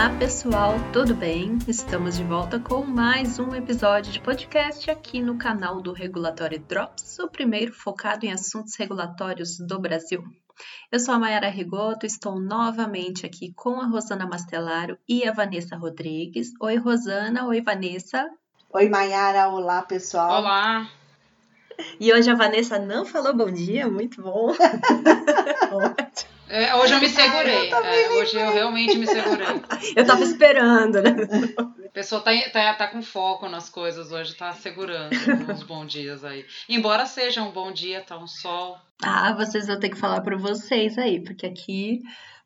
Olá pessoal, tudo bem? Estamos de volta com mais um episódio de podcast aqui no canal do Regulatório Drops, o primeiro focado em assuntos regulatórios do Brasil. Eu sou a Mayara Rigoto, estou novamente aqui com a Rosana Mastelaro e a Vanessa Rodrigues. Oi Rosana, oi Vanessa. Oi Mayara, olá pessoal. Olá. E hoje a Vanessa não falou bom dia, muito bom. É, hoje eu me segurei. Ah, eu é, hoje eu realmente me segurei. Eu tava esperando, né? A pessoa tá, tá, tá com foco nas coisas hoje, tá segurando uns bons dias aí. Embora seja um bom dia, tá um sol. Ah, vocês vão ter que falar para vocês aí, porque aqui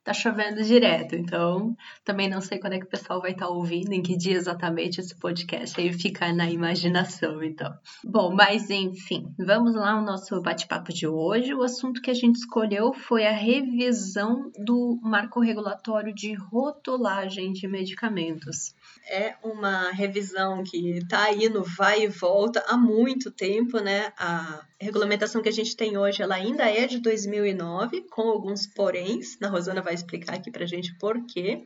tá chovendo direto, então também não sei quando é que o pessoal vai estar tá ouvindo, em que dia exatamente esse podcast, aí fica na imaginação, então. Bom, mas enfim, vamos lá ao nosso bate-papo de hoje. O assunto que a gente escolheu foi a revisão do marco regulatório de rotulagem de medicamentos. É uma revisão que está aí no vai e volta há muito tempo, né? A regulamentação que a gente tem hoje, ela ainda é de 2009, com alguns poréns. A Rosana vai explicar aqui para a gente por quê.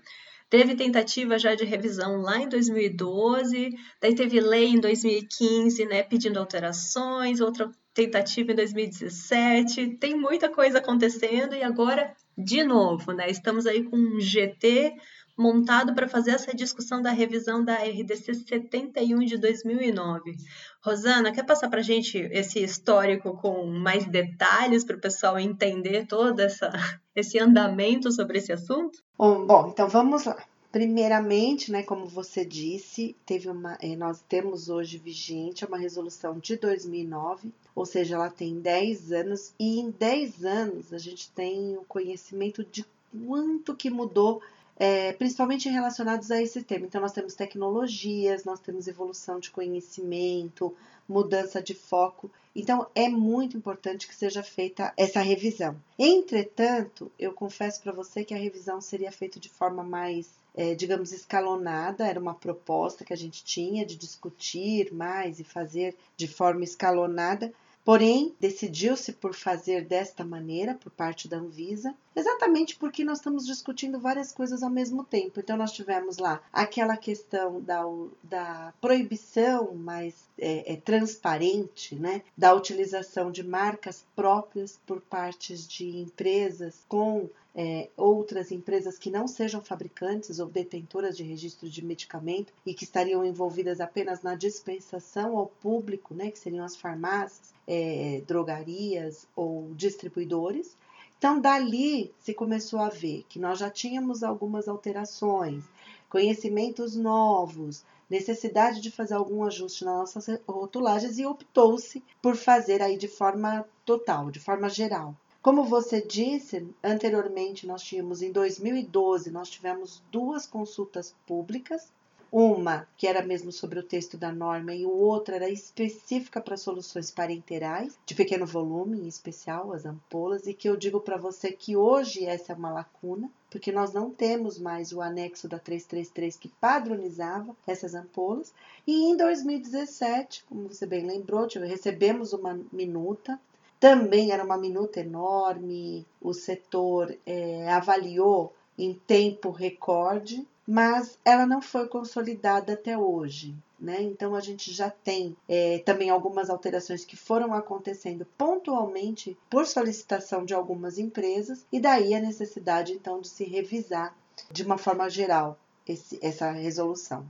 Teve tentativa já de revisão lá em 2012, daí teve lei em 2015, né, pedindo alterações, outra tentativa em 2017. Tem muita coisa acontecendo e agora, de novo, né, estamos aí com um GT montado para fazer essa discussão da revisão da RDC 71 de 2009. Rosana, quer passar para a gente esse histórico com mais detalhes para o pessoal entender todo essa, esse andamento sobre esse assunto? Bom, bom, então vamos lá. Primeiramente, né, como você disse, teve uma, eh, nós temos hoje vigente uma resolução de 2009, ou seja, ela tem 10 anos, e em 10 anos a gente tem o conhecimento de quanto que mudou é, principalmente relacionados a esse tema. Então, nós temos tecnologias, nós temos evolução de conhecimento, mudança de foco. Então, é muito importante que seja feita essa revisão. Entretanto, eu confesso para você que a revisão seria feita de forma mais, é, digamos, escalonada. Era uma proposta que a gente tinha de discutir mais e fazer de forma escalonada Porém, decidiu-se por fazer desta maneira por parte da Anvisa, exatamente porque nós estamos discutindo várias coisas ao mesmo tempo. Então, nós tivemos lá aquela questão da, da proibição mais é, é, transparente, né, da utilização de marcas próprias por partes de empresas com é, outras empresas que não sejam fabricantes ou detentoras de registro de medicamento e que estariam envolvidas apenas na dispensação ao público, né, que seriam as farmácias, é, drogarias ou distribuidores. Então, dali se começou a ver que nós já tínhamos algumas alterações, conhecimentos novos, necessidade de fazer algum ajuste nas nossas rotulagens e optou-se por fazer aí de forma total, de forma geral. Como você disse, anteriormente nós tínhamos em 2012, nós tivemos duas consultas públicas, uma que era mesmo sobre o texto da norma e outra era específica para soluções parenterais, de pequeno volume, em especial as ampolas, e que eu digo para você que hoje essa é uma lacuna, porque nós não temos mais o anexo da 333 que padronizava essas ampolas. E em 2017, como você bem lembrou, recebemos uma minuta também era uma minuta enorme, o setor é, avaliou em tempo recorde, mas ela não foi consolidada até hoje. Né? Então a gente já tem é, também algumas alterações que foram acontecendo pontualmente por solicitação de algumas empresas, e daí a necessidade então de se revisar de uma forma geral esse, essa resolução.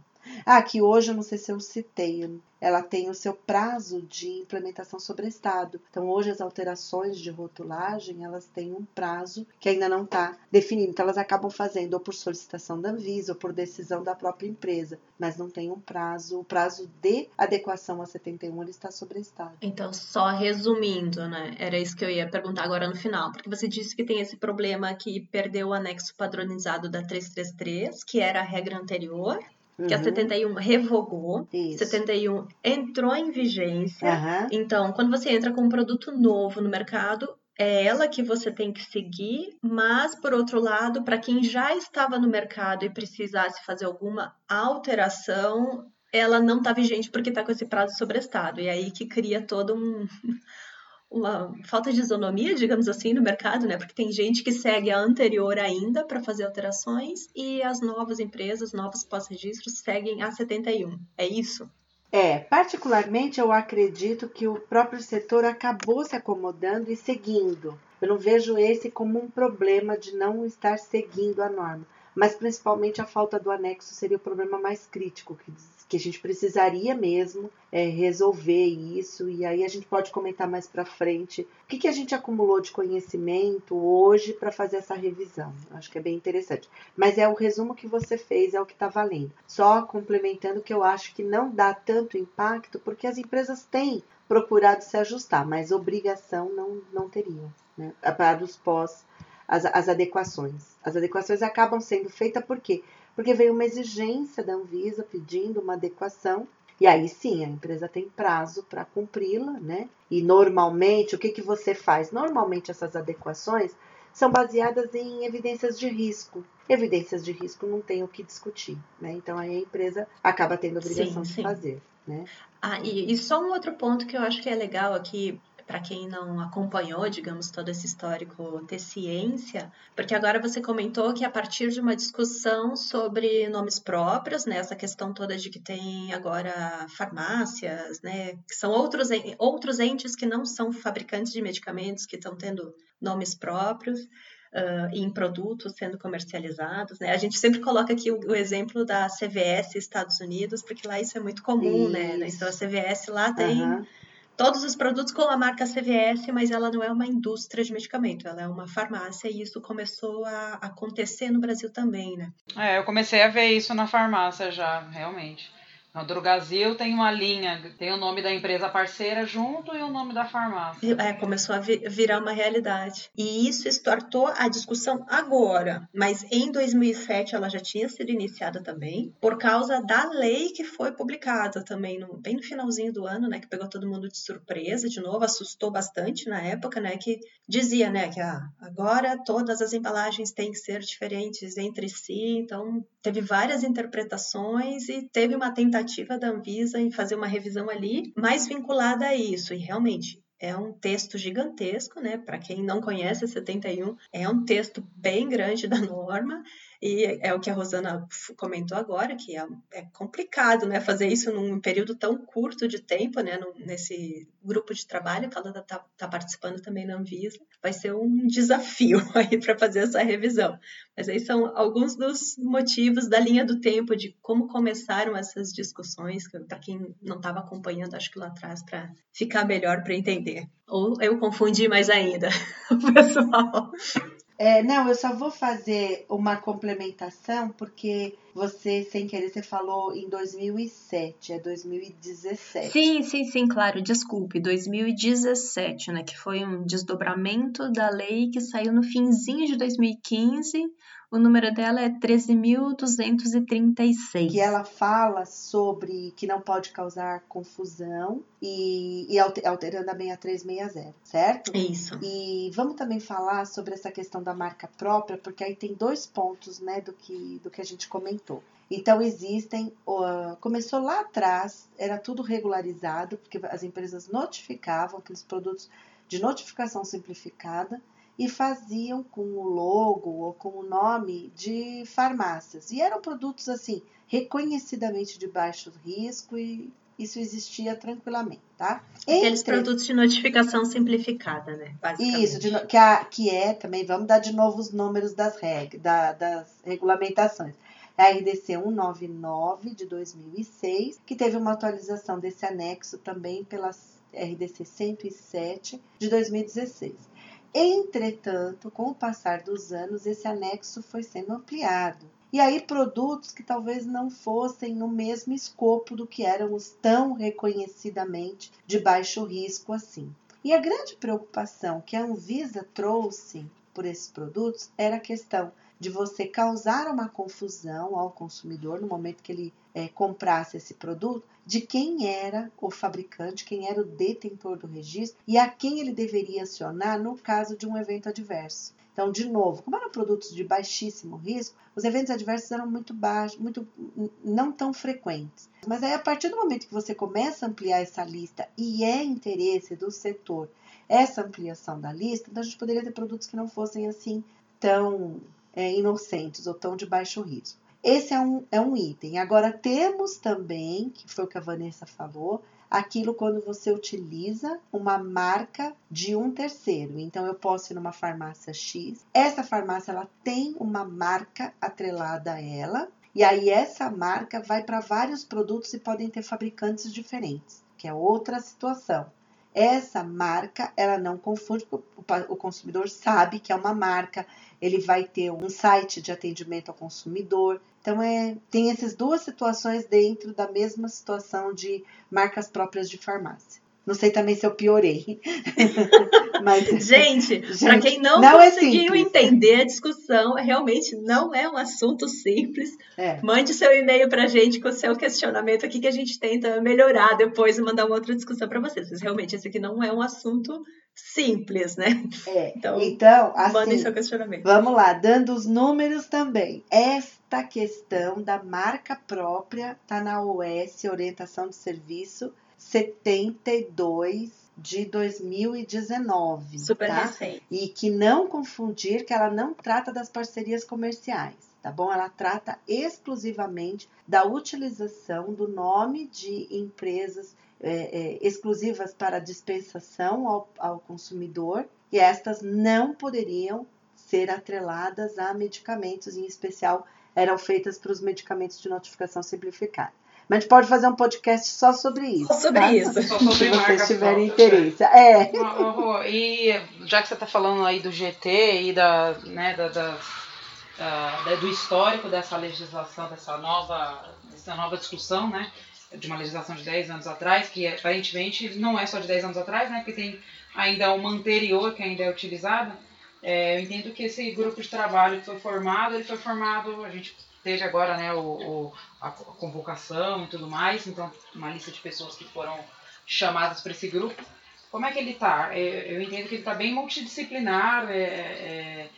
Ah, que hoje eu não sei se eu citei, ela tem o seu prazo de implementação sobre estado. Então, hoje as alterações de rotulagem, elas têm um prazo que ainda não está definido. Então, elas acabam fazendo ou por solicitação da Anvisa ou por decisão da própria empresa, mas não tem um prazo. O prazo de adequação a 71 ele está sobre estado. Então, só resumindo, né? Era isso que eu ia perguntar agora no final, porque você disse que tem esse problema que perdeu o anexo padronizado da 333, que era a regra anterior, que a 71 uhum. revogou, Isso. 71 entrou em vigência. Uhum. Então, quando você entra com um produto novo no mercado, é ela que você tem que seguir, mas por outro lado, para quem já estava no mercado e precisasse fazer alguma alteração, ela não está vigente porque está com esse prazo sobrestado. E aí que cria todo um uma falta de isonomia, digamos assim, no mercado, né? Porque tem gente que segue a anterior ainda para fazer alterações e as novas empresas, novos pós-registros, seguem a 71. É isso? É, particularmente eu acredito que o próprio setor acabou se acomodando e seguindo. Eu não vejo esse como um problema de não estar seguindo a norma, mas principalmente a falta do anexo seria o problema mais crítico que que a gente precisaria mesmo é, resolver isso, e aí a gente pode comentar mais para frente o que, que a gente acumulou de conhecimento hoje para fazer essa revisão. Acho que é bem interessante. Mas é o resumo que você fez, é o que está valendo. Só complementando que eu acho que não dá tanto impacto, porque as empresas têm procurado se ajustar, mas obrigação não, não teriam, né? Para os pós, as, as adequações. As adequações acabam sendo feitas por quê? Porque veio uma exigência da Anvisa pedindo uma adequação. E aí sim, a empresa tem prazo para cumpri-la, né? E normalmente, o que, que você faz? Normalmente essas adequações são baseadas em evidências de risco. Evidências de risco não tem o que discutir, né? Então aí a empresa acaba tendo a obrigação sim, sim. de fazer, né? Ah, e, e só um outro ponto que eu acho que é legal aqui para quem não acompanhou, digamos, todo esse histórico, ter ciência, porque agora você comentou que a partir de uma discussão sobre nomes próprios, né, essa questão toda de que tem agora farmácias, né, que são outros, outros entes que não são fabricantes de medicamentos, que estão tendo nomes próprios. Uh, em produtos sendo comercializados. Né? A gente sempre coloca aqui o, o, exemplo da CVS Estados Unidos, porque lá isso é muito comum, né? Então a CVS lá tem uhum todos os produtos com a marca CVS, mas ela não é uma indústria de medicamento, ela é uma farmácia e isso começou a acontecer no Brasil também, né? É, eu comecei a ver isso na farmácia já, realmente. No Drogazil tem uma linha, tem o nome da empresa parceira junto e o nome da farmácia. É, começou a virar uma realidade. E isso startou a discussão agora, mas em 2007 ela já tinha sido iniciada também, por causa da lei que foi publicada também, no, bem no finalzinho do ano, né, que pegou todo mundo de surpresa, de novo, assustou bastante na época, né, que dizia, né, que ah, agora todas as embalagens têm que ser diferentes entre si, então teve várias interpretações e teve uma tentativa da Anvisa em fazer uma revisão ali mais vinculada a isso. E realmente é um texto gigantesco, né? Para quem não conhece a 71, é um texto bem grande da norma e é o que a Rosana comentou agora, que é, é complicado, né, fazer isso num período tão curto de tempo, né, nesse grupo de trabalho que ela está tá participando também na Anvisa. Vai ser um desafio aí para fazer essa revisão. Mas aí são alguns dos motivos da linha do tempo, de como começaram essas discussões, para quem não estava acompanhando, acho que lá atrás, para ficar melhor para entender. Ou eu confundi mais ainda o pessoal. É, não, eu só vou fazer uma complementação, porque você, sem querer, você falou em 2007, é 2017. Sim, sim, sim, claro, desculpe, 2017, né, que foi um desdobramento da lei que saiu no finzinho de 2015, o número dela é 13.236. Que ela fala sobre que não pode causar confusão e, e alterando a 6360, certo? Isso. E vamos também falar sobre essa questão da marca própria, porque aí tem dois pontos né, do, que, do que a gente comentou. Então existem, uh, começou lá atrás, era tudo regularizado, porque as empresas notificavam aqueles produtos de notificação simplificada e faziam com o logo ou com o nome de farmácias. E eram produtos assim, reconhecidamente de baixo risco e isso existia tranquilamente, tá? Aqueles Entre... produtos de notificação simplificada, né? Isso, de, que, a, que é também, vamos dar de novo os números das regras, da, das regulamentações. É a RDC 199 de 2006, que teve uma atualização desse anexo também pela RDC 107 de 2016. Entretanto, com o passar dos anos, esse anexo foi sendo ampliado. E aí, produtos que talvez não fossem no mesmo escopo do que eram os tão reconhecidamente de baixo risco assim. E a grande preocupação que a Anvisa trouxe por esses produtos era a questão de você causar uma confusão ao consumidor no momento que ele é, comprasse esse produto, de quem era o fabricante, quem era o detentor do registro e a quem ele deveria acionar no caso de um evento adverso. Então, de novo, como eram produtos de baixíssimo risco, os eventos adversos eram muito baixos, muito não tão frequentes. Mas aí, a partir do momento que você começa a ampliar essa lista e é interesse do setor essa ampliação da lista, então a gente poderia ter produtos que não fossem assim tão é, inocentes ou tão de baixo risco. Esse é um, é um item. Agora, temos também, que foi o que a Vanessa falou, aquilo quando você utiliza uma marca de um terceiro. Então, eu posso ir numa farmácia X, essa farmácia ela tem uma marca atrelada a ela, e aí essa marca vai para vários produtos e podem ter fabricantes diferentes, que é outra situação. Essa marca, ela não confunde, o consumidor sabe que é uma marca, ele vai ter um site de atendimento ao consumidor. Então, é, tem essas duas situações dentro da mesma situação de marcas próprias de farmácia. Não sei também se eu piorei. Mas, gente, gente para quem não, não é conseguiu é entender a discussão, realmente não é um assunto simples. É. Mande seu e-mail para a gente com o seu questionamento aqui que a gente tenta melhorar depois e mandar uma outra discussão para vocês. Mas realmente esse aqui não é um assunto simples, né? É. Então, então assim, mandem seu questionamento. Vamos lá, dando os números também. Esta questão da marca própria está na OS, Orientação de Serviço 72 de 2019. Super tá? recente. E que não confundir que ela não trata das parcerias comerciais, tá bom? Ela trata exclusivamente da utilização do nome de empresas é, é, exclusivas para dispensação ao, ao consumidor e estas não poderiam ser atreladas a medicamentos, em especial eram feitas para os medicamentos de notificação simplificada. Mas a gente pode fazer um podcast só sobre isso. Só sobre tá? isso. Só sobre Se vocês tiverem interesse. É. E já que você está falando aí do GT e da, né, da, da, da, do histórico dessa legislação, dessa nova, dessa nova discussão, né? De uma legislação de 10 anos atrás, que aparentemente não é só de 10 anos atrás, né? Porque tem ainda uma anterior que ainda é utilizada. É, eu entendo que esse grupo de trabalho que foi formado, ele foi formado, a gente teve agora né, o, o a convocação e tudo mais, então uma lista de pessoas que foram chamadas para esse grupo. Como é que ele está? É, eu entendo que ele está bem multidisciplinar. É, é,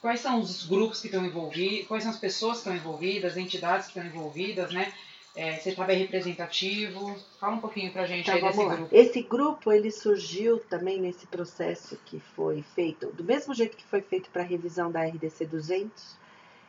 quais são os grupos que estão envolvidos? Quais são as pessoas que estão envolvidas? As entidades que estão envolvidas, né? É, você está bem representativo? Fala um pouquinho para a gente então, aí desse lá. grupo. Esse grupo ele surgiu também nesse processo que foi feito, do mesmo jeito que foi feito para a revisão da RDC 200,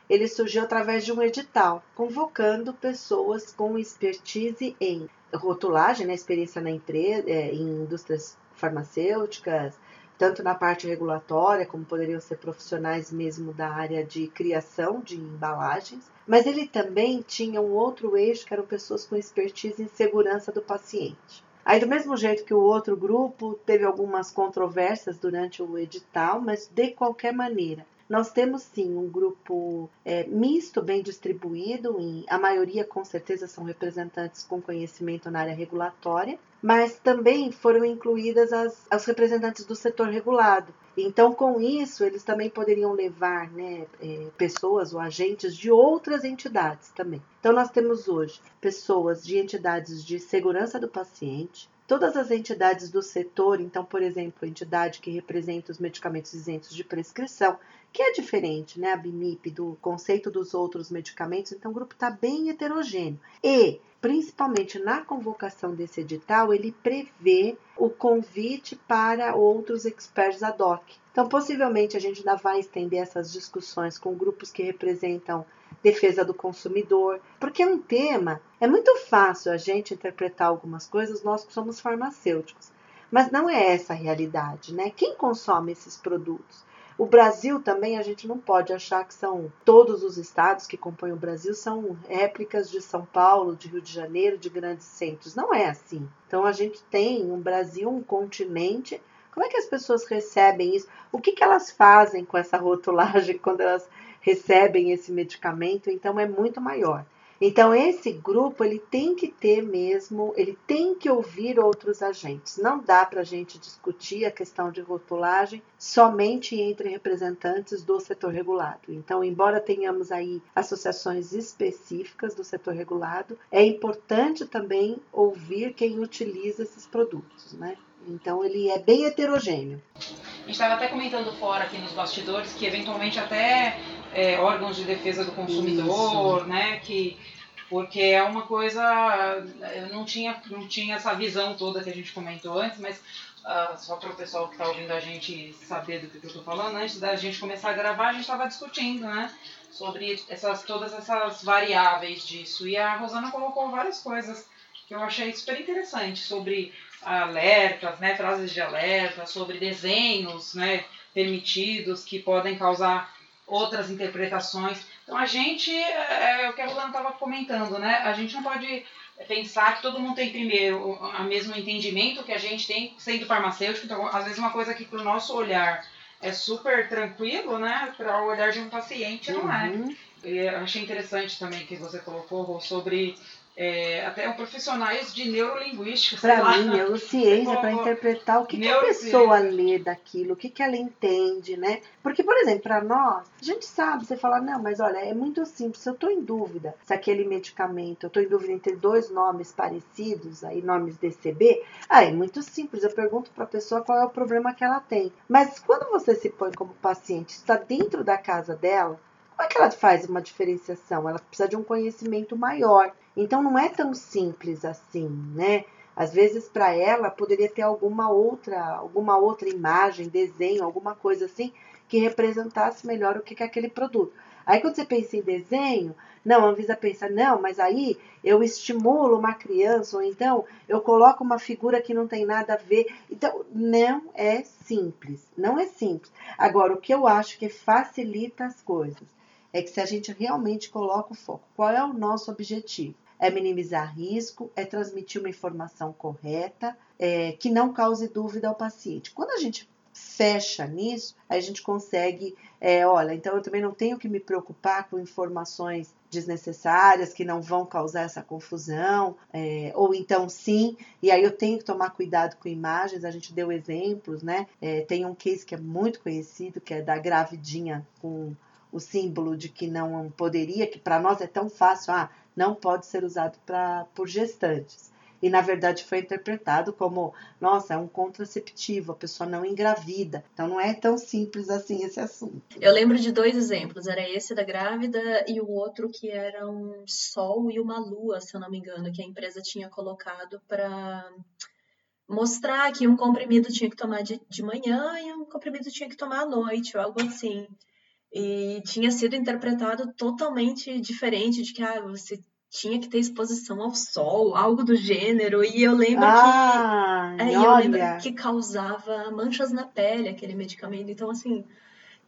ele surgiu através de um edital, convocando pessoas com expertise em rotulagem, né, experiência na empresa, é, em indústrias farmacêuticas, tanto na parte regulatória, como poderiam ser profissionais mesmo da área de criação de embalagens, mas ele também tinha um outro eixo que eram pessoas com expertise em segurança do paciente. Aí, do mesmo jeito que o outro grupo, teve algumas controvérsias durante o edital, mas de qualquer maneira, nós temos sim um grupo é, misto, bem distribuído, em, a maioria com certeza são representantes com conhecimento na área regulatória, mas também foram incluídas as, as representantes do setor regulado. Então, com isso, eles também poderiam levar né, é, pessoas ou agentes de outras entidades também. Então, nós temos hoje pessoas de entidades de segurança do paciente, todas as entidades do setor, então, por exemplo, a entidade que representa os medicamentos isentos de prescrição, que é diferente, né, a BIMIP, do conceito dos outros medicamentos, então o grupo está bem heterogêneo. E, principalmente na convocação desse edital, ele prevê o convite para outros experts ad hoc. Então, possivelmente, a gente ainda vai estender essas discussões com grupos que representam defesa do consumidor, porque é um tema, é muito fácil a gente interpretar algumas coisas, nós que somos farmacêuticos, mas não é essa a realidade, né? Quem consome esses produtos? O Brasil também, a gente não pode achar que são todos os estados que compõem o Brasil são réplicas de São Paulo, de Rio de Janeiro, de grandes centros. Não é assim. Então a gente tem um Brasil, um continente. Como é que as pessoas recebem isso? O que, que elas fazem com essa rotulagem quando elas recebem esse medicamento? Então é muito maior. Então esse grupo ele tem que ter mesmo, ele tem que ouvir outros agentes. Não dá para a gente discutir a questão de rotulagem somente entre representantes do setor regulado. Então, embora tenhamos aí associações específicas do setor regulado, é importante também ouvir quem utiliza esses produtos, né? Então ele é bem heterogêneo. A gente estava até comentando fora aqui nos bastidores que eventualmente até é, órgãos de defesa do consumidor, Isso. né, que porque é uma coisa. Eu não tinha, não tinha essa visão toda que a gente comentou antes, mas uh, só para o pessoal que está ouvindo a gente saber do que eu estou falando, antes da gente começar a gravar, a gente estava discutindo, né? Sobre essas, todas essas variáveis disso. E a Rosana colocou várias coisas que eu achei super interessante sobre alertas, né, frases de alerta, sobre desenhos né, permitidos que podem causar outras interpretações. Então a gente, é, é o que a Rolanda estava comentando, né? A gente não pode pensar que todo mundo tem primeiro o mesmo entendimento que a gente tem sendo farmacêutico. Então, às vezes uma coisa que para o nosso olhar é super tranquilo, né? Para o olhar de um paciente não é. Uhum. E eu achei interessante também que você colocou sobre é, até profissionais de neurolinguística. Para mim, neurociência, para interpretar o que, que, a pessoa lê daquilo, o que, que ela entende, né? Porque, por exemplo, para nós, a gente sabe, você fala, não, mas olha, é muito simples, eu estou em dúvida se aquele medicamento, eu estou em dúvida entre dois nomes parecidos, aí nomes DCB, ah, é muito simples, eu pergunto para a pessoa qual é o problema que ela tem. Mas quando você se põe como paciente, está dentro da casa dela, como é que ela faz uma diferenciação? Ela precisa de um conhecimento maior. Então não é tão simples assim, né? Às vezes para ela poderia ter alguma outra, alguma outra imagem, desenho, alguma coisa assim que representasse melhor o que é aquele produto. Aí quando você pensa em desenho, não, a Anvisa pensa, não, mas aí eu estimulo uma criança, ou então eu coloco uma figura que não tem nada a ver. Então, não é simples, não é simples. Agora, o que eu acho que facilita as coisas é que se a gente realmente coloca o foco, qual é o nosso objetivo? É minimizar risco, é transmitir uma informação correta, é, que não cause dúvida ao paciente. Quando a gente fecha nisso, a gente consegue, é, olha, então eu também não tenho que me preocupar com informações desnecessárias que não vão causar essa confusão, é, ou então sim, e aí eu tenho que tomar cuidado com imagens, a gente deu exemplos, né? É, tem um case que é muito conhecido, que é da gravidinha com o símbolo de que não poderia, que para nós é tão fácil, ah, não pode ser usado pra, por gestantes. E na verdade foi interpretado como, nossa, é um contraceptivo, a pessoa não engravida. Então não é tão simples assim esse assunto. Eu lembro de dois exemplos, era esse da grávida e o outro que era um sol e uma lua, se eu não me engano, que a empresa tinha colocado para mostrar que um comprimido tinha que tomar de, de manhã e um comprimido tinha que tomar à noite, ou algo assim e tinha sido interpretado totalmente diferente de que ah, você tinha que ter exposição ao sol, algo do gênero. E eu lembro ah, que é, eu lembro que causava manchas na pele aquele medicamento. Então assim,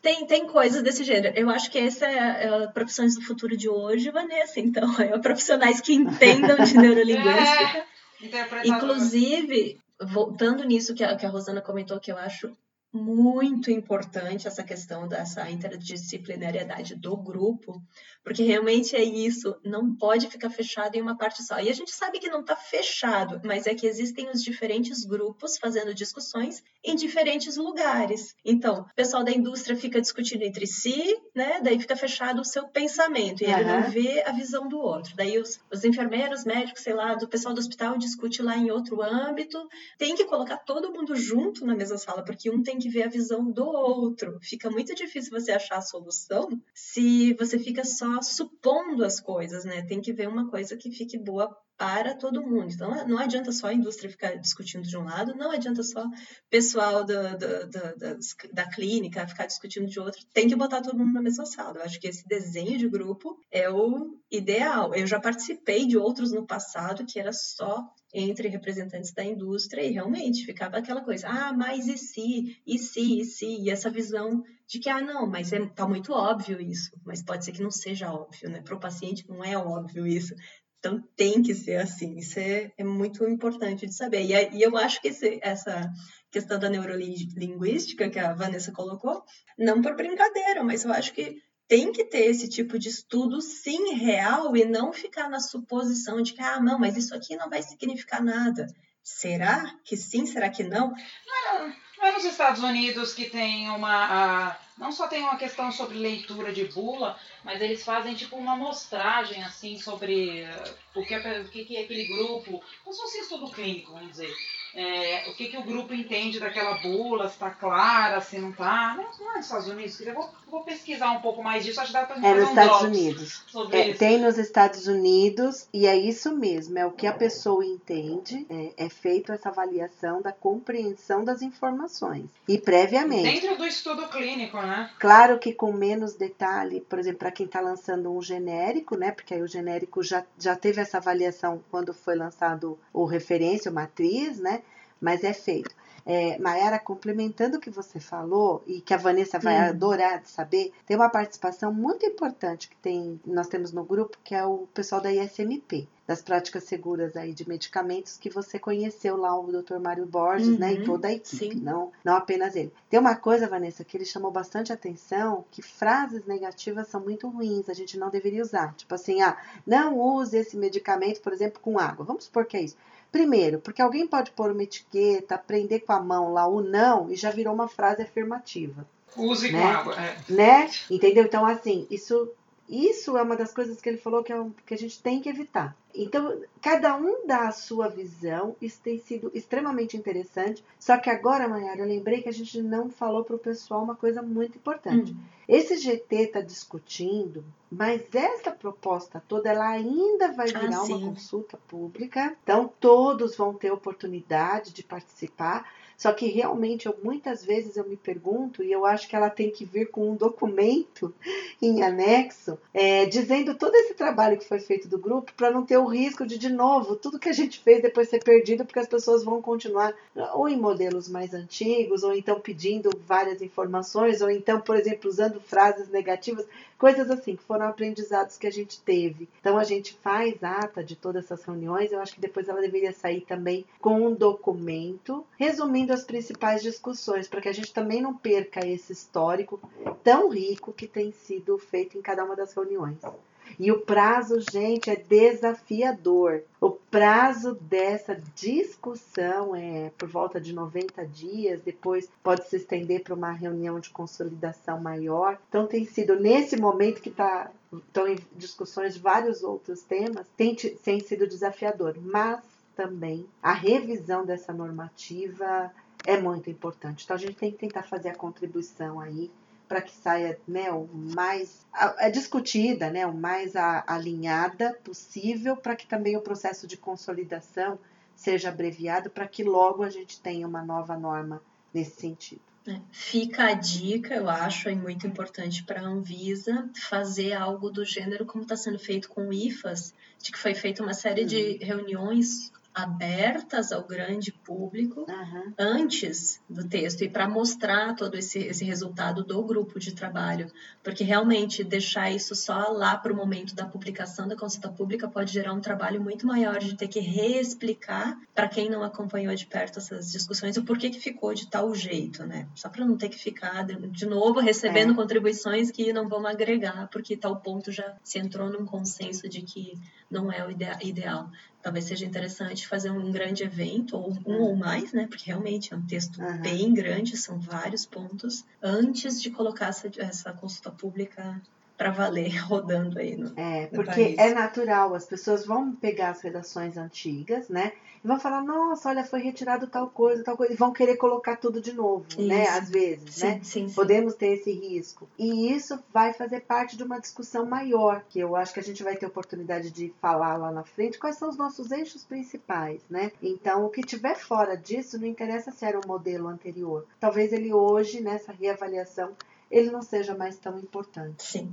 tem, tem coisas desse gênero. Eu acho que essa é a, profissões do futuro de hoje, Vanessa. Então, é profissionais que entendam de neurolinguística. É, Inclusive, voltando nisso que a, que a Rosana comentou, que eu acho muito importante essa questão dessa interdisciplinariedade do grupo, porque realmente é isso, não pode ficar fechado em uma parte só. E a gente sabe que não está fechado, mas é que existem os diferentes grupos fazendo discussões em diferentes lugares. Então, o pessoal da indústria fica discutindo entre si, né? Daí fica fechado o seu pensamento e uhum. ele não vê a visão do outro. Daí os, os enfermeiros, médicos, sei lá, do pessoal do hospital discute lá em outro âmbito. Tem que colocar todo mundo junto na mesma sala, porque um tem que que ver a visão do outro. Fica muito difícil você achar a solução se você fica só supondo as coisas, né? Tem que ver uma coisa que fique boa para todo mundo. Então, não adianta só a indústria ficar discutindo de um lado, não adianta só pessoal da, da, da, da, clínica ficar discutindo de outro. Tem que botar todo mundo na mesma sala. Eu acho que esse desenho de grupo é o ideal. Eu já participei de outros no passado que era só entre representantes da indústria e realmente ficava aquela coisa, ah, mas e se, e se, e se, e essa visão de que, ah, não, mas é, tá muito óbvio isso, mas pode ser que não seja óbvio, né? Para o paciente não é óbvio isso. Então tem que ser assim, isso é, é muito importante de saber. E, e eu acho que esse, essa questão da neurolinguística que a Vanessa colocou, não por brincadeira, mas eu acho que tem que ter esse tipo de estudo sim real e não ficar na suposição de que, ah, não, mas isso aqui não vai significar nada. Será que sim? Será que não? Não, é nos Estados Unidos que tem uma. A, não só tem uma questão sobre leitura de bula, mas eles fazem tipo uma amostragem assim sobre uh, o, que, é, o que é aquele grupo, como se fosse estudo clínico, vamos dizer. É, o que, que o grupo entende daquela bula, se está clara, se não está. Não, não é nos Estados Unidos, eu vou, vou, pesquisar um pouco mais disso, acho que dá para É nos um Estados Unidos. É, tem nos Estados Unidos e é isso mesmo, é o que a pessoa entende, é, é feito essa avaliação da compreensão das informações. E previamente. Dentro do estudo clínico, né? Claro que com menos detalhe, por exemplo, para quem está lançando um genérico, né? Porque aí o genérico já, já teve essa avaliação quando foi lançado o referência, o matriz, né? Mas é feito. É, Mayara, complementando o que você falou e que a Vanessa vai hum. adorar saber, tem uma participação muito importante que tem, nós temos no grupo, que é o pessoal da ISMP, das práticas seguras aí de medicamentos que você conheceu lá o Dr. Mário Borges, uhum, né, e uhum. toda a equipe, não, não apenas ele. Tem uma coisa, Vanessa, que ele chamou bastante atenção, que frases negativas são muito ruins, a gente não deveria usar. Tipo assim, ah, não use esse medicamento, por exemplo, com água. Vamos supor que é isso. Primeiro, porque alguém pode pôr uma etiqueta, prender com a mão lá o não e já virou uma frase afirmativa. Use né? com água. É. Né? Entendeu? Então, assim, isso, isso é uma das coisas que ele falou que, é um, que a gente tem que evitar. Então, cada um dá a sua visão, isso tem sido extremamente interessante. Só que agora, Mayara, eu lembrei que a gente não falou para o pessoal uma coisa muito importante. Hum. Esse GT está discutindo, mas essa proposta toda, ela ainda vai ah, virar ah, uma consulta pública. Então, todos vão ter oportunidade de participar. Só que realmente, eu, muitas vezes eu me pergunto, e eu acho que ela tem que vir com um documento em anexo, é, dizendo todo esse trabalho que foi feito do grupo, para não ter o risco de, de novo, tudo que a gente fez depois ser perdido, porque as pessoas vão continuar ou em modelos mais antigos, ou então pedindo várias informações, ou então, por exemplo, usando frases negativas, coisas assim, que foram aprendizados que a gente teve. Então, a gente faz ata de todas essas reuniões, eu acho que depois ela deveria sair também com um documento resumindo as principais discussões, para que a gente também não perca esse histórico tão rico que tem sido feito em cada uma das reuniões. E o prazo, gente, é desafiador. O prazo dessa discussão é por volta de 90 dias, depois pode se estender para uma reunião de consolidação maior. Então, tem sido nesse momento que está estão em discussões de vários outros temas, tem, tem sido desafiador, mas também a revisão dessa normativa é muito importante. Então a gente tem que tentar fazer a contribuição aí para que saia né, o mais é discutida, né, o mais a, alinhada possível, para que também o processo de consolidação seja abreviado, para que logo a gente tenha uma nova norma nesse sentido. É, fica a dica, eu acho, é muito importante para a Anvisa fazer algo do gênero como está sendo feito com o IFAS, de que foi feita uma série uhum. de reuniões abertas ao grande público uhum. antes do texto e para mostrar todo esse, esse resultado do grupo de trabalho, porque realmente deixar isso só lá para o momento da publicação da consulta pública pode gerar um trabalho muito maior de ter que reexplicar para quem não acompanhou de perto essas discussões o porquê que ficou de tal jeito, né? Só para não ter que ficar de novo recebendo é. contribuições que não vão agregar, porque tal ponto já se entrou num consenso de que não é o ideal talvez seja interessante fazer um grande evento, ou um ou mais, né? Porque realmente é um texto uhum. bem grande, são vários pontos, antes de colocar essa, essa consulta pública para valer rodando aí no É, porque é natural, as pessoas vão pegar as redações antigas, né? E vão falar, nossa, olha, foi retirado tal coisa, tal coisa, e vão querer colocar tudo de novo, né? isso. né? Às vezes, sim, né? Sim, sim. Podemos ter esse risco. E isso vai fazer parte de uma discussão maior, que eu acho que a gente vai ter oportunidade de falar lá na frente, quais são os nossos eixos principais, né? Então, o que tiver fora disso, não interessa se era o modelo anterior. Talvez ele hoje, nessa reavaliação, ele não seja mais tão importante. Sim.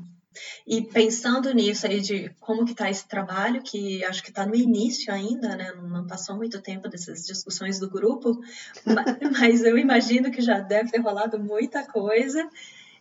E pensando nisso aí de como que está esse trabalho, que acho que está no início ainda, né? Não passou muito tempo dessas discussões do grupo, mas eu imagino que já deve ter rolado muita coisa.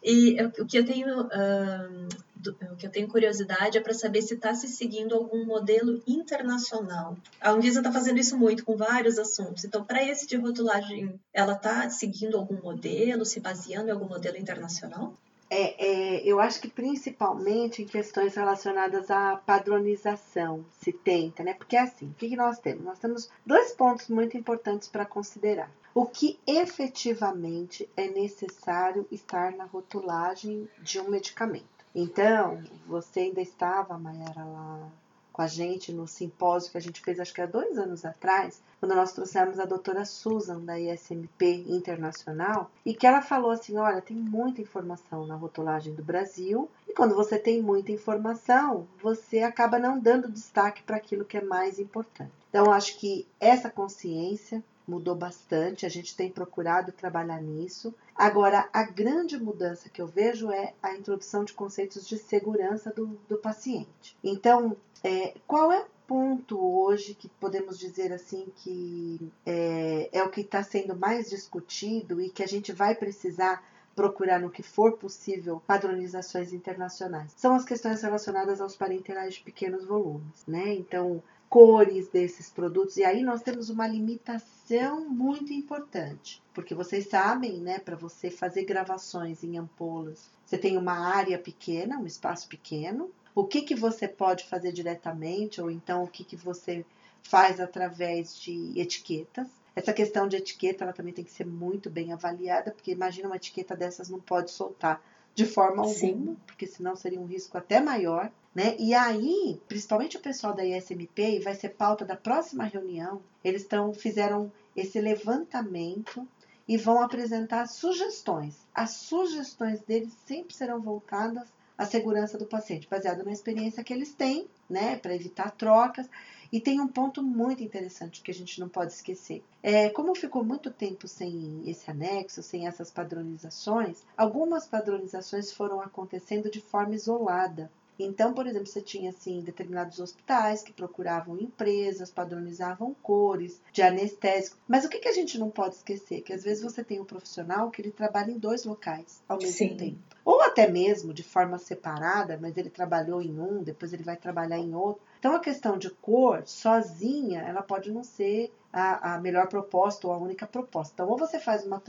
E o que eu tenho, uh, o que eu tenho curiosidade é para saber se está se seguindo algum modelo internacional. A Anvisa está fazendo isso muito com vários assuntos. Então, para esse de rotulagem, ela está seguindo algum modelo, se baseando em algum modelo internacional? É, é, eu acho que principalmente em questões relacionadas à padronização se tenta, né? Porque é assim, o que, que nós temos? Nós temos dois pontos muito importantes para considerar. O que efetivamente é necessário estar na rotulagem de um medicamento. Então, você ainda estava, Mayara, lá com a gente no simpósio que a gente fez, acho que há dois anos atrás, quando nós trouxemos a doutora Susan, da ISMP Internacional, e que ela falou assim: olha, tem muita informação na rotulagem do Brasil, e quando você tem muita informação, você acaba não dando destaque para aquilo que é mais importante. Então, acho que essa consciência mudou bastante, a gente tem procurado trabalhar nisso. Agora, a grande mudança que eu vejo é a introdução de conceitos de segurança do, do paciente. Então, é, qual é o ponto hoje que podemos dizer assim que é, é o que está sendo mais discutido e que a gente vai precisar procurar no que for possível padronizações internacionais. São as questões relacionadas aos parenterais de pequenos volumes, né? Então, cores desses produtos. E aí nós temos uma limitação muito importante, porque vocês sabem, né, para você fazer gravações em ampolas, você tem uma área pequena, um espaço pequeno. O que que você pode fazer diretamente ou então o que que você faz através de etiquetas? Essa questão de etiqueta, ela também tem que ser muito bem avaliada, porque imagina uma etiqueta dessas não pode soltar de forma alguma, Sim. porque senão seria um risco até maior. Né? E aí, principalmente o pessoal da ISMP, vai ser pauta da próxima reunião, eles tão, fizeram esse levantamento e vão apresentar sugestões. As sugestões deles sempre serão voltadas à segurança do paciente, baseado na experiência que eles têm, né, para evitar trocas. E tem um ponto muito interessante que a gente não pode esquecer. É, como ficou muito tempo sem esse anexo, sem essas padronizações, algumas padronizações foram acontecendo de forma isolada. Então, por exemplo, você tinha assim determinados hospitais que procuravam empresas, padronizavam cores de anestésico. Mas o que, que a gente não pode esquecer? Que às vezes você tem um profissional que ele trabalha em dois locais ao mesmo Sim. tempo. Ou até mesmo de forma separada, mas ele trabalhou em um, depois ele vai trabalhar em outro. Então a questão de cor sozinha, ela pode não ser a, a, melhor proposta ou a única proposta. Então, ou você faz uma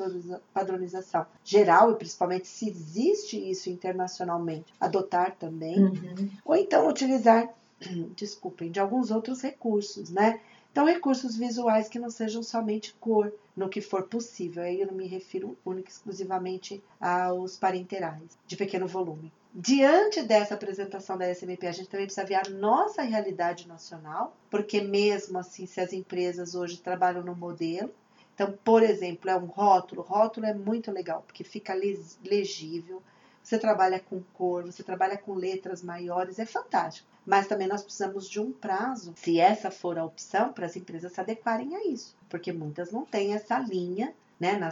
padronização geral, e principalmente se existe isso internacionalmente, adotar também, uhum. ou então utilizar, desculpem, de alguns outros recursos, né? Então, recursos visuais que não sejam somente cor, no que for possível. Aí eu não me refiro única e exclusivamente aos parenterais de pequeno volume. Diante dessa apresentação da SMP, a gente também precisa ver a nossa realidade nacional, porque mesmo assim, se as empresas hoje trabalham no modelo, então, por exemplo, é um rótulo, rótulo é muito legal, porque fica legível, você trabalha com cor, você trabalha com letras maiores, é fantástico. Mas também nós precisamos de um prazo, se essa for a opção, para as empresas se adequarem a isso, porque muitas não têm essa linha né, na,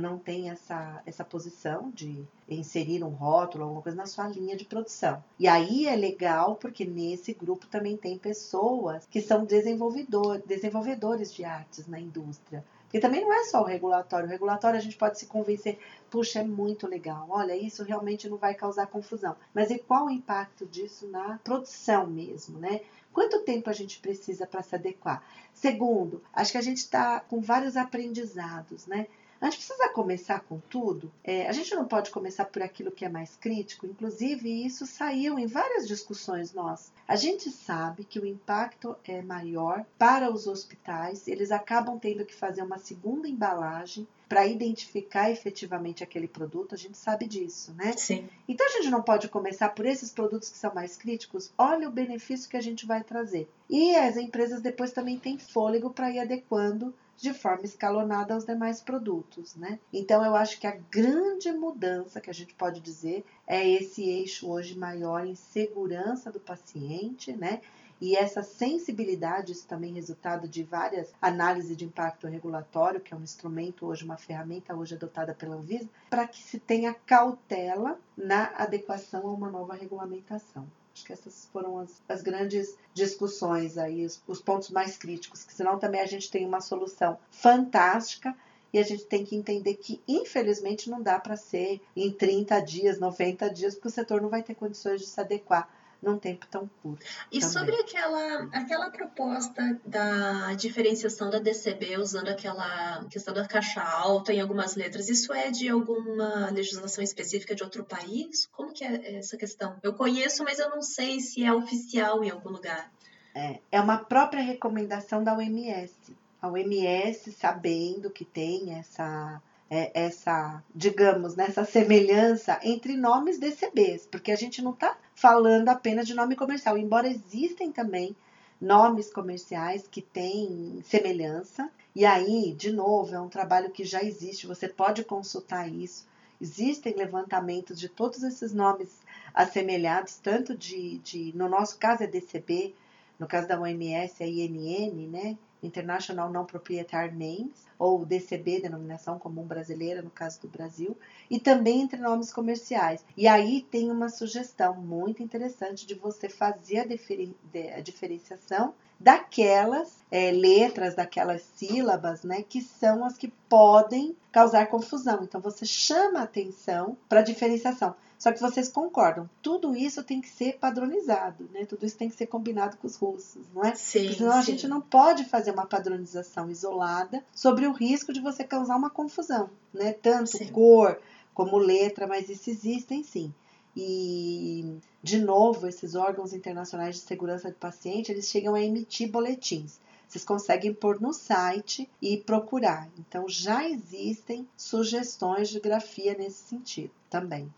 não tem essa, essa posição de inserir um rótulo, alguma coisa na sua linha de produção. E aí é legal porque nesse grupo também tem pessoas que são desenvolvedor, desenvolvedores de artes na indústria. Porque também não é só o regulatório. O regulatório a gente pode se convencer, puxa, é muito legal. Olha, isso realmente não vai causar confusão. Mas e qual o impacto disso na produção mesmo, né? Quanto tempo a gente precisa para se adequar? Segundo, acho que a gente está com vários aprendizados, né? A gente precisa começar com tudo. É, a gente não pode começar por aquilo que é mais crítico. Inclusive, isso saiu em várias discussões nossas. A gente sabe que o impacto é maior para os hospitais. Eles acabam tendo que fazer uma segunda embalagem para identificar efetivamente aquele produto, a gente sabe disso, né? Sim. Então a gente não pode começar por esses produtos que são mais críticos. Olha o benefício que a gente vai trazer. E as empresas depois também têm fôlego para ir adequando de forma escalonada aos demais produtos, né? Então eu acho que a grande mudança que a gente pode dizer é esse eixo hoje maior em segurança do paciente, né? E essa sensibilidade, isso também é resultado de várias análises de impacto regulatório, que é um instrumento hoje, uma ferramenta hoje adotada pela Anvisa, para que se tenha cautela na adequação a uma nova regulamentação. Acho que essas foram as, as grandes discussões aí, os, os pontos mais críticos, que senão também a gente tem uma solução fantástica e a gente tem que entender que, infelizmente, não dá para ser em 30 dias, 90 dias, porque o setor não vai ter condições de se adequar num tempo tão curto. E também. sobre aquela, aquela proposta da diferenciação da DCB usando aquela questão da caixa alta em algumas letras, isso é de alguma legislação específica de outro país? Como que é essa questão? Eu conheço, mas eu não sei se é oficial em algum lugar. É, é uma própria recomendação da OMS. A OMS, sabendo que tem essa é, essa, digamos, nessa né, semelhança entre nomes DCBs, porque a gente não está falando apenas de nome comercial, embora existem também nomes comerciais que têm semelhança. E aí, de novo, é um trabalho que já existe, você pode consultar isso. Existem levantamentos de todos esses nomes assemelhados, tanto de, de no nosso caso é DCB, no caso da OMS é INN, né? International Non Proprietary Names, ou DCB, denominação comum brasileira, no caso do Brasil, e também entre nomes comerciais. E aí tem uma sugestão muito interessante de você fazer a, a diferenciação daquelas é, letras, daquelas sílabas, né, que são as que podem causar confusão. Então você chama atenção para a diferenciação. Só que vocês concordam, tudo isso tem que ser padronizado, né? Tudo isso tem que ser combinado com os russos, não é? Sim, Porque senão sim. a gente não pode fazer uma padronização isolada sobre o risco de você causar uma confusão, né? Tanto Sim. cor como letra, mas isso existem sim. E, de novo, esses órgãos internacionais de segurança do paciente, eles chegam a emitir boletins. Vocês conseguem pôr no site e procurar. Então, já existem sugestões de grafia nesse sentido também.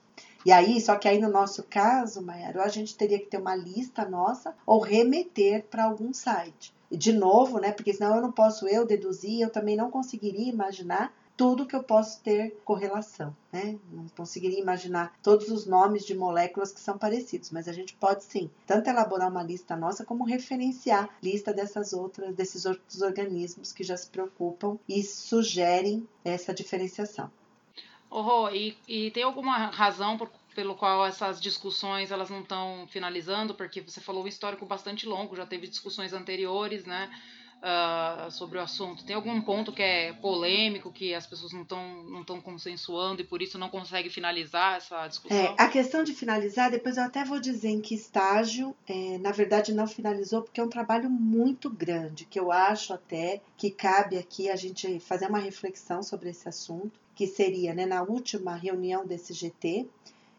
E aí, só que aí no nosso caso, Mayara, a gente teria que ter uma lista nossa ou remeter para algum site. E de novo, né? Porque senão eu não posso eu deduzir, eu também não conseguiria imaginar tudo que eu posso ter correlação, né? Não conseguiria imaginar todos os nomes de moléculas que são parecidos, mas a gente pode sim, tanto elaborar uma lista nossa como referenciar lista dessas outras, desses outros organismos que já se preocupam e sugerem essa diferenciação. Rô, e, e tem alguma razão por, pelo qual essas discussões elas não estão finalizando? Porque você falou um histórico bastante longo, já teve discussões anteriores, né? Uh, sobre o assunto. Tem algum ponto que é polêmico, que as pessoas não estão não consensuando e por isso não consegue finalizar essa discussão? É, a questão de finalizar, depois eu até vou dizer em que estágio, é, na verdade não finalizou, porque é um trabalho muito grande, que eu acho até que cabe aqui a gente fazer uma reflexão sobre esse assunto, que seria, né, na última reunião desse GT,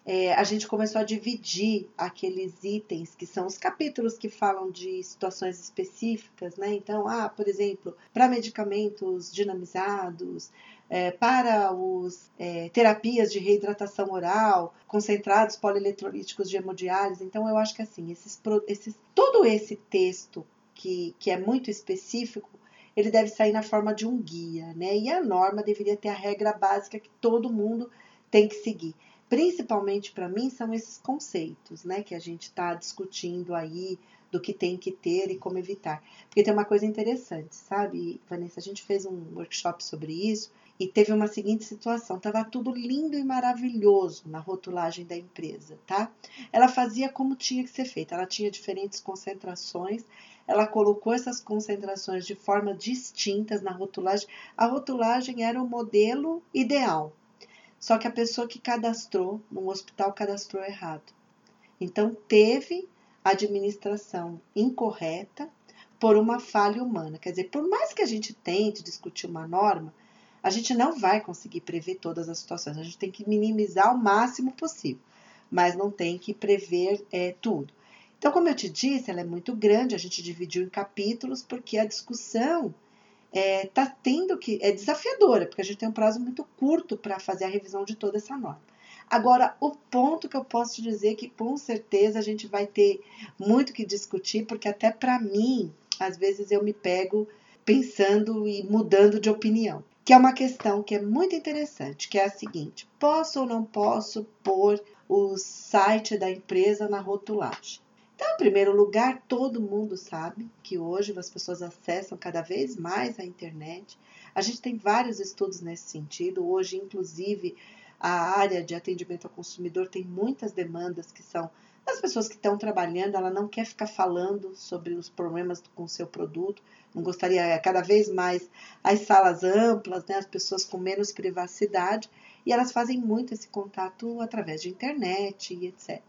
é, a gente começou a dividir aqueles itens que são os capítulos que falam de situações específicas, né? Então, ah, por exemplo, para medicamentos dinamizados, é, para os é, terapias de reidratação oral, concentrados polieletrolíticos de hemodiálise. Então, eu acho que assim, esses, esses, todo esse texto que, que é muito específico, ele deve sair na forma de um guia, né? E a norma deveria ter a regra básica que todo mundo tem que seguir principalmente para mim, são esses conceitos, né, que a gente está discutindo aí do que tem que ter e como evitar. Porque tem uma coisa interessante, sabe, Vanessa? A gente fez um workshop sobre isso e teve uma seguinte situação: estava tudo lindo e maravilhoso na rotulagem da empresa, tá? Ela fazia como tinha que ser feito, ela tinha diferentes concentrações. Ela colocou essas concentrações de forma distintas na rotulagem. A rotulagem era o modelo ideal, só que a pessoa que cadastrou no hospital cadastrou errado. Então teve administração incorreta por uma falha humana. Quer dizer, por mais que a gente tente discutir uma norma, a gente não vai conseguir prever todas as situações. A gente tem que minimizar o máximo possível, mas não tem que prever é, tudo. Então, como eu te disse, ela é muito grande, a gente dividiu em capítulos, porque a discussão é, tá tendo que. é desafiadora, porque a gente tem um prazo muito curto para fazer a revisão de toda essa norma. Agora, o ponto que eu posso te dizer é que com certeza a gente vai ter muito que discutir, porque até para mim, às vezes eu me pego pensando e mudando de opinião. Que é uma questão que é muito interessante, que é a seguinte: posso ou não posso pôr o site da empresa na rotulagem? Então, em primeiro lugar, todo mundo sabe que hoje as pessoas acessam cada vez mais a internet. A gente tem vários estudos nesse sentido. Hoje, inclusive, a área de atendimento ao consumidor tem muitas demandas que são das pessoas que estão trabalhando, ela não quer ficar falando sobre os problemas com o seu produto, não gostaria é, cada vez mais as salas amplas, né, as pessoas com menos privacidade, e elas fazem muito esse contato através de internet e etc.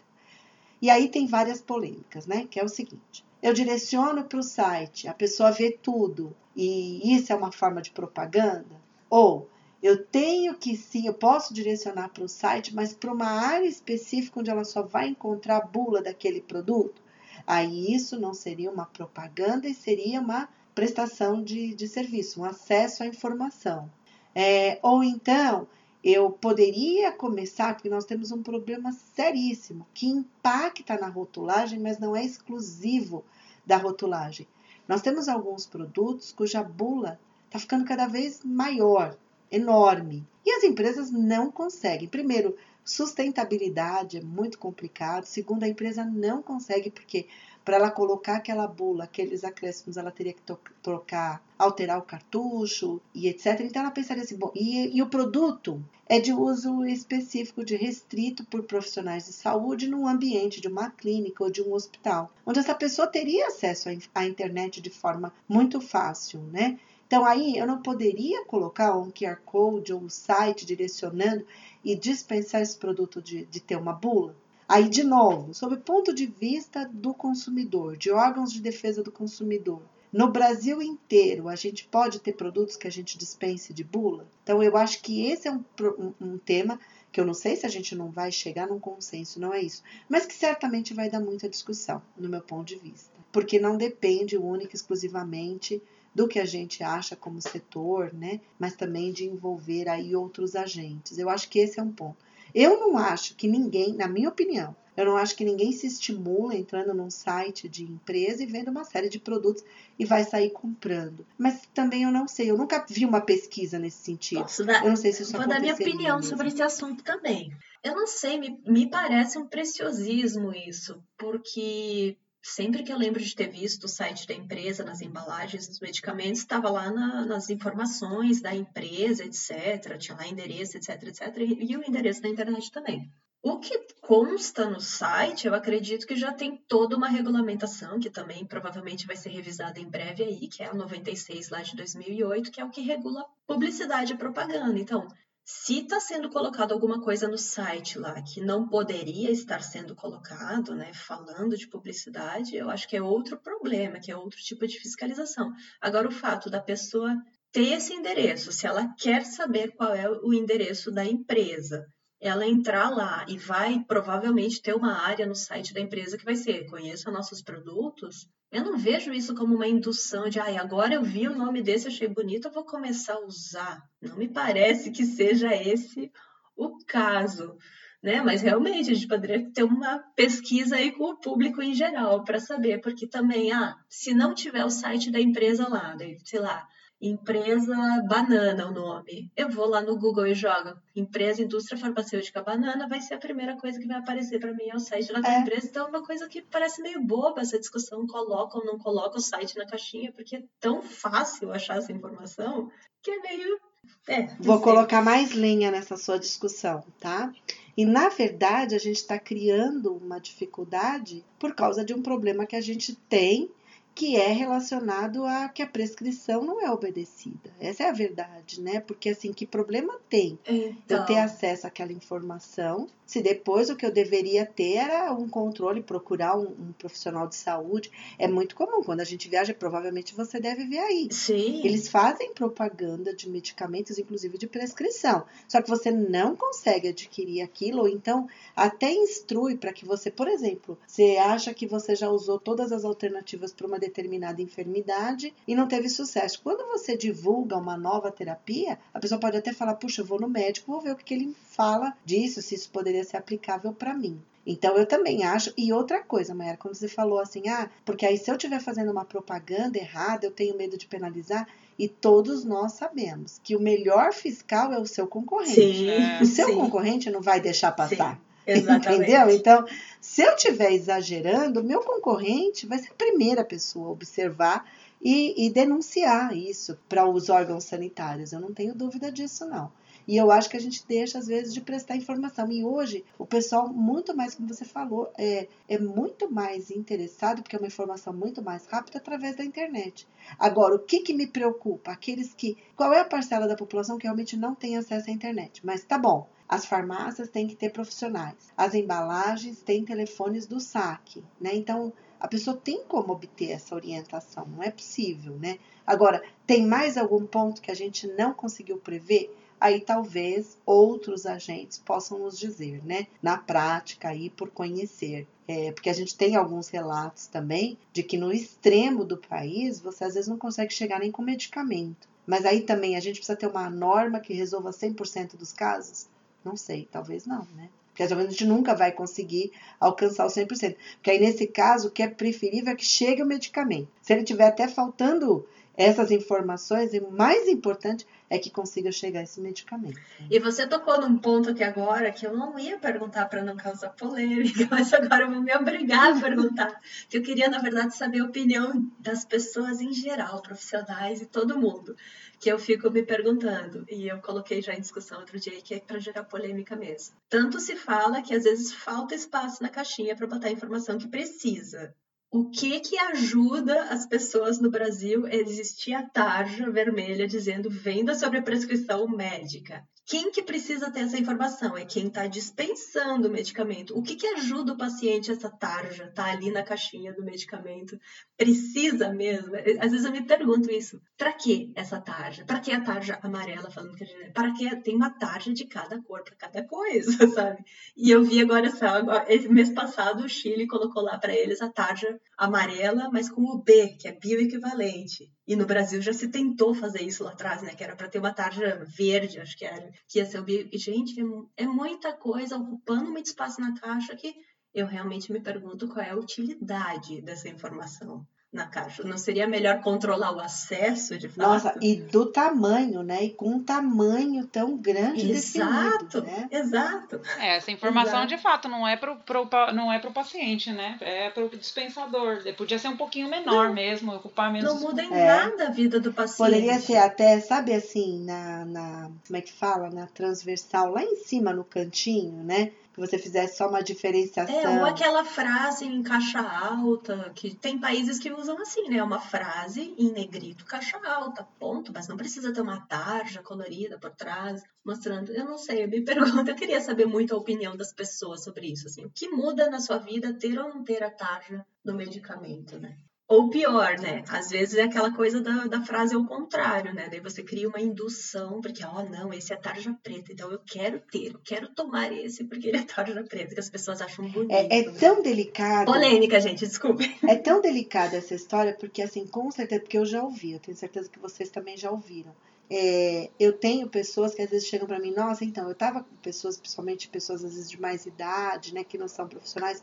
E aí tem várias polêmicas, né? Que é o seguinte: eu direciono para o site, a pessoa vê tudo, e isso é uma forma de propaganda? Ou eu tenho que sim, eu posso direcionar para o site, mas para uma área específica onde ela só vai encontrar a bula daquele produto? Aí isso não seria uma propaganda e seria uma prestação de, de serviço, um acesso à informação. É, ou então, eu poderia começar, porque nós temos um problema seríssimo que impacta na rotulagem, mas não é exclusivo da rotulagem. Nós temos alguns produtos cuja bula está ficando cada vez maior, enorme. E as empresas não conseguem. Primeiro, sustentabilidade é muito complicado. Segundo, a empresa não consegue, porque para ela colocar aquela bula, aqueles acréscimos, ela teria que trocar, alterar o cartucho e etc. Então ela pensaria assim, bom, e, e o produto é de uso específico, de restrito por profissionais de saúde num ambiente de uma clínica ou de um hospital, onde essa pessoa teria acesso à internet de forma muito fácil, né? Então aí eu não poderia colocar um QR Code ou um site direcionando e dispensar esse produto de, de ter uma bula. Aí, de novo, sob o ponto de vista do consumidor, de órgãos de defesa do consumidor, no Brasil inteiro, a gente pode ter produtos que a gente dispense de bula? Então, eu acho que esse é um, um, um, tema que eu não sei se a gente não vai chegar num consenso, não é isso, mas que certamente vai dar muita discussão, no meu ponto de vista, porque não depende única e exclusivamente do que a gente acha como setor, né, mas também de envolver aí outros agentes. Eu acho que esse é um ponto. Eu não acho que ninguém, na minha opinião, eu não acho que ninguém se estimula entrando num site de empresa e vendo uma série de produtos e vai sair comprando. Mas também eu não sei, eu nunca vi uma pesquisa nesse sentido. Posso dar, eu não sei se isso Vou dar minha opinião mesmo. sobre esse assunto também. Eu não sei, me, me parece um preciosismo isso, porque sempre que eu lembro de ter visto o site da empresa nas embalagens dos medicamentos, estava lá na, nas informações da empresa, etc. Tinha lá endereço, etc, etc. E, e o endereço da internet também. O que consta no site, eu acredito que já tem toda uma regulamentação, que também provavelmente vai ser revisada em breve aí, que é a 96 lá de 2008, que é o que regula publicidade e propaganda. Então, se está sendo colocado alguma coisa no site lá que não poderia estar sendo colocado, né, falando de publicidade, eu acho que é outro problema, que é outro tipo de fiscalização. Agora, o fato da pessoa ter esse endereço, se ela quer saber qual é o endereço da empresa, ela entrar lá e vai provavelmente ter uma área no site da empresa que vai ser conheça nossos produtos, eu não vejo isso como uma indução de, ah, agora eu vi o nome desse, achei bonito, eu vou começar a usar. Não me parece que seja esse o caso, né? Mas realmente a gente poderia ter uma pesquisa aí com o público em geral para saber, porque também, ah, se não tiver o site da empresa lá, sei lá, Empresa Banana o nome. Eu vou lá no Google e jogo Empresa Indústria Farmacêutica Banana, vai ser a primeira coisa que vai aparecer para mim é o site da é. empresa. Então é uma coisa que parece meio boba essa discussão, coloca ou não coloca o site na caixinha, porque é tão fácil achar essa informação que é meio. É, Vou colocar mais lenha nessa sua discussão, tá? E na verdade a gente está criando uma dificuldade por causa de um problema que a gente tem que é relacionado a que a prescrição não é obedecida. Essa é a verdade, né? Porque assim, que problema tem então... eu ter acesso àquela informação se depois o que eu deveria ter era um controle, procurar um, um, profissional de saúde. É muito comum, quando a gente viaja, provavelmente você deve ver aí. Sim. Eles fazem propaganda de medicamentos, inclusive de prescrição. Só que você não consegue adquirir aquilo, ou então até instrui para que você, por exemplo, você acha que você já usou todas as alternativas para uma determinada enfermidade e não teve sucesso. Quando você divulga uma nova terapia, a pessoa pode até falar: puxa, eu vou no médico, vou ver o que, que ele fala disso, se isso poderia ser aplicável para mim. Então eu também acho. E outra coisa, Mayara, quando você falou assim, ah, porque aí se eu estiver fazendo uma propaganda errada, eu tenho medo de penalizar. E todos nós sabemos que o melhor fiscal é o seu concorrente. Sim, o seu sim. concorrente não vai deixar passar. Sim. Exatamente. Entendeu? Então, se eu estiver exagerando, meu concorrente vai ser a primeira pessoa a observar e, e denunciar isso para os órgãos sanitários. Eu não tenho dúvida disso, não. E eu acho que a gente deixa, às vezes, de prestar informação. E hoje, o pessoal, muito mais, como você falou, é, é muito mais interessado, porque é uma informação muito mais rápida através da internet. Agora, o que, que me preocupa? Aqueles que. Qual é a parcela da população que realmente não tem acesso à internet? Mas tá bom. As farmácias têm que ter profissionais. As embalagens têm telefones do saque, né? Então, a pessoa tem como obter essa orientação, não é possível, né? Agora, tem mais algum ponto que a gente não conseguiu prever? aí talvez outros agentes possam nos dizer, né? Na prática aí por conhecer. É, porque a gente tem alguns relatos também de que no extremo do país você às vezes não consegue chegar nem com medicamento. Mas aí também a gente precisa ter uma norma que resolva 100% dos casos? Não sei, talvez não, né? Porque a gente nunca vai conseguir alcançar o 100%. Porque aí, nesse caso, o que é preferível é que chegue o medicamento. Se ele tiver até faltando essas informações, e o mais importante é que consiga chegar esse medicamento. E você tocou num ponto aqui agora que eu não ia perguntar para não causar polêmica, mas agora eu vou me obrigar a perguntar. que eu queria, na verdade, saber a opinião das pessoas em geral, profissionais e todo mundo, que eu fico me perguntando. E eu coloquei já em discussão outro dia que é para gerar polêmica mesmo. Tanto se fala que às vezes falta espaço na caixinha para botar a informação que precisa o que que ajuda as pessoas no Brasil a existir a tarja vermelha dizendo venda sobre a prescrição médica? Quem que precisa ter essa informação? É quem está dispensando o medicamento. O que, que ajuda o paciente essa tarja? Tá ali na caixinha do medicamento. Precisa mesmo? Às vezes eu me pergunto isso. Para que essa tarja? Para que a tarja amarela falando que é Para que tem uma tarja de cada cor para cada coisa, sabe? E eu vi agora essa mês passado o Chile colocou lá para eles a tarja amarela, mas com o B, que é bioequivalente. E no Brasil já se tentou fazer isso lá atrás, né? Que era para ter uma tarja verde, acho que era, que ia ser o bio. E, gente, é, é muita coisa ocupando muito espaço na caixa que eu realmente me pergunto qual é a utilidade dessa informação na caixa. Não seria melhor controlar o acesso, de fato? Nossa, e do tamanho, né? E com um tamanho tão grande Exato, definido, né? exato. É, essa informação Exato. de fato não é pro, pro, não é pro paciente, né? É pro dispensador. Podia ser um pouquinho menor mesmo, ocupar menos Não muda em É. nada a vida do paciente. Poderia ser até, sabe assim, na, na. Como é que fala? Na transversal, lá em cima no cantinho, né? Que você fizesse só uma diferenciação. É, ou aquela frase em caixa alta, que tem países que usam assim, né? Uma frase em negrito, caixa alta, ponto. Mas não precisa ter uma tarja colorida por trás, mostrando. Eu não sei, eu me pergunto, eu queria saber muito a opinião das pessoas sobre isso. Assim, o que muda na sua vida ter ou não ter a tarja do medicamento, né? Ou pior, né? Às vezes é aquela coisa da, da frase ao contrário, né? Daí você cria uma indução, porque, ó, não, esse é tarja preta, então eu quero ter, eu quero tomar esse porque ele é tarja preta, que as pessoas acham bonito. É, é tão delicado. Polêmica, gente, desculpe. É tão delicada essa história, porque assim, com certeza, porque eu já ouvi, eu tenho certeza que vocês também já ouviram. É, eu tenho pessoas que às vezes chegam para mim, nossa, então, eu tava com pessoas, principalmente pessoas às vezes de mais idade, né, que não são profissionais.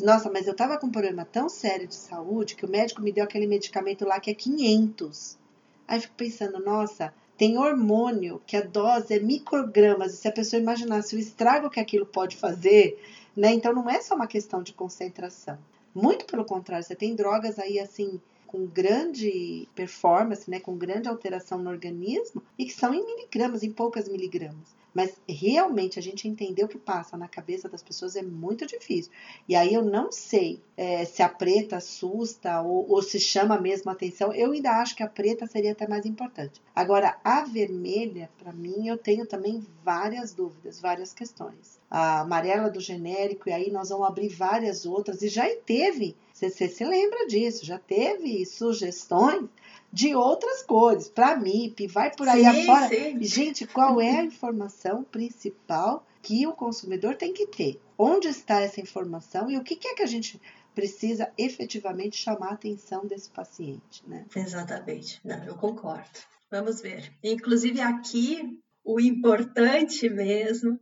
Nossa, mas eu tava com um problema tão sério de saúde que o médico me deu aquele medicamento lá que é 500. Aí fico pensando, nossa, tem hormônio que a dose é microgramas, e se a pessoa imaginasse o estrago que aquilo pode fazer, né? Então não é só uma questão de concentração. Muito pelo contrário, você tem drogas aí assim com grande performance, né, com grande alteração no organismo e que são em miligramas, em poucas miligramas. Mas realmente a gente entender o que passa na cabeça das pessoas é muito difícil. E aí eu não sei é, se a preta assusta ou, ou se chama mesmo atenção. Eu ainda acho que a preta seria até mais importante. Agora, a vermelha, para mim, eu tenho também várias dúvidas, várias questões. A amarela do genérico, e aí nós vamos abrir várias outras. E já teve, você, se lembra disso, já teve sugestões de outras cores, para MIP, vai por aí Sim, afora. sim. Gente, qual é a informação principal que o consumidor tem que ter? Onde está essa informação e o que é que a gente precisa efetivamente chamar a atenção desse paciente, né? Exatamente. Não, eu concordo. Vamos ver. Inclusive aqui, o importante mesmo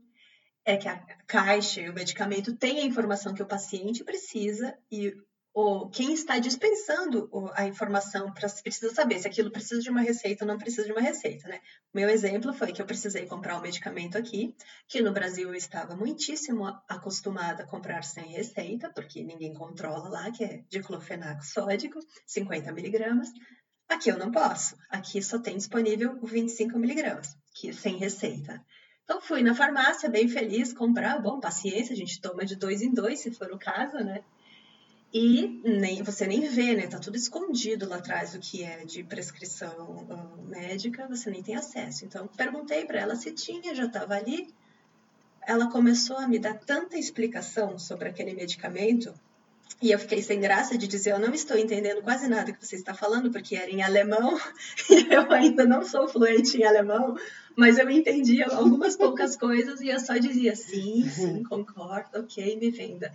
é que a caixa e o medicamento tenha a informação que o paciente precisa e o, quem está dispensando a informação pra- precisa saber se aquilo precisa de uma receita ou não precisa de uma receita, né? Meu exemplo foi que eu precisei comprar um medicamento aqui, que no Brasil eu estava muitíssimo acostumada a comprar sem receita, porque ninguém controla lá, que é diclofenaco sódico, 50 miligramas. Aqui eu não posso. Aqui só tem disponível o 25 miligramas, que sem receita. Então fui na farmácia, bem feliz, comprar. Bom, paciência, a gente toma de dois em dois, se for o caso, né? E nem, você nem vê, né? Tá tudo escondido lá atrás o que é de prescrição ah, médica, você nem tem acesso. Então perguntei para ela se tinha, já estava ali. Ela começou a me dar tanta explicação sobre aquele medicamento e eu fiquei sem graça de dizer, eu não estou entendendo quase nada que você está falando, porque era em alemão, e eu ainda não sou fluente em alemão, mas eu entendia algumas poucas coisas e eu só dizia, sim, sim, concordo, ok, me venda.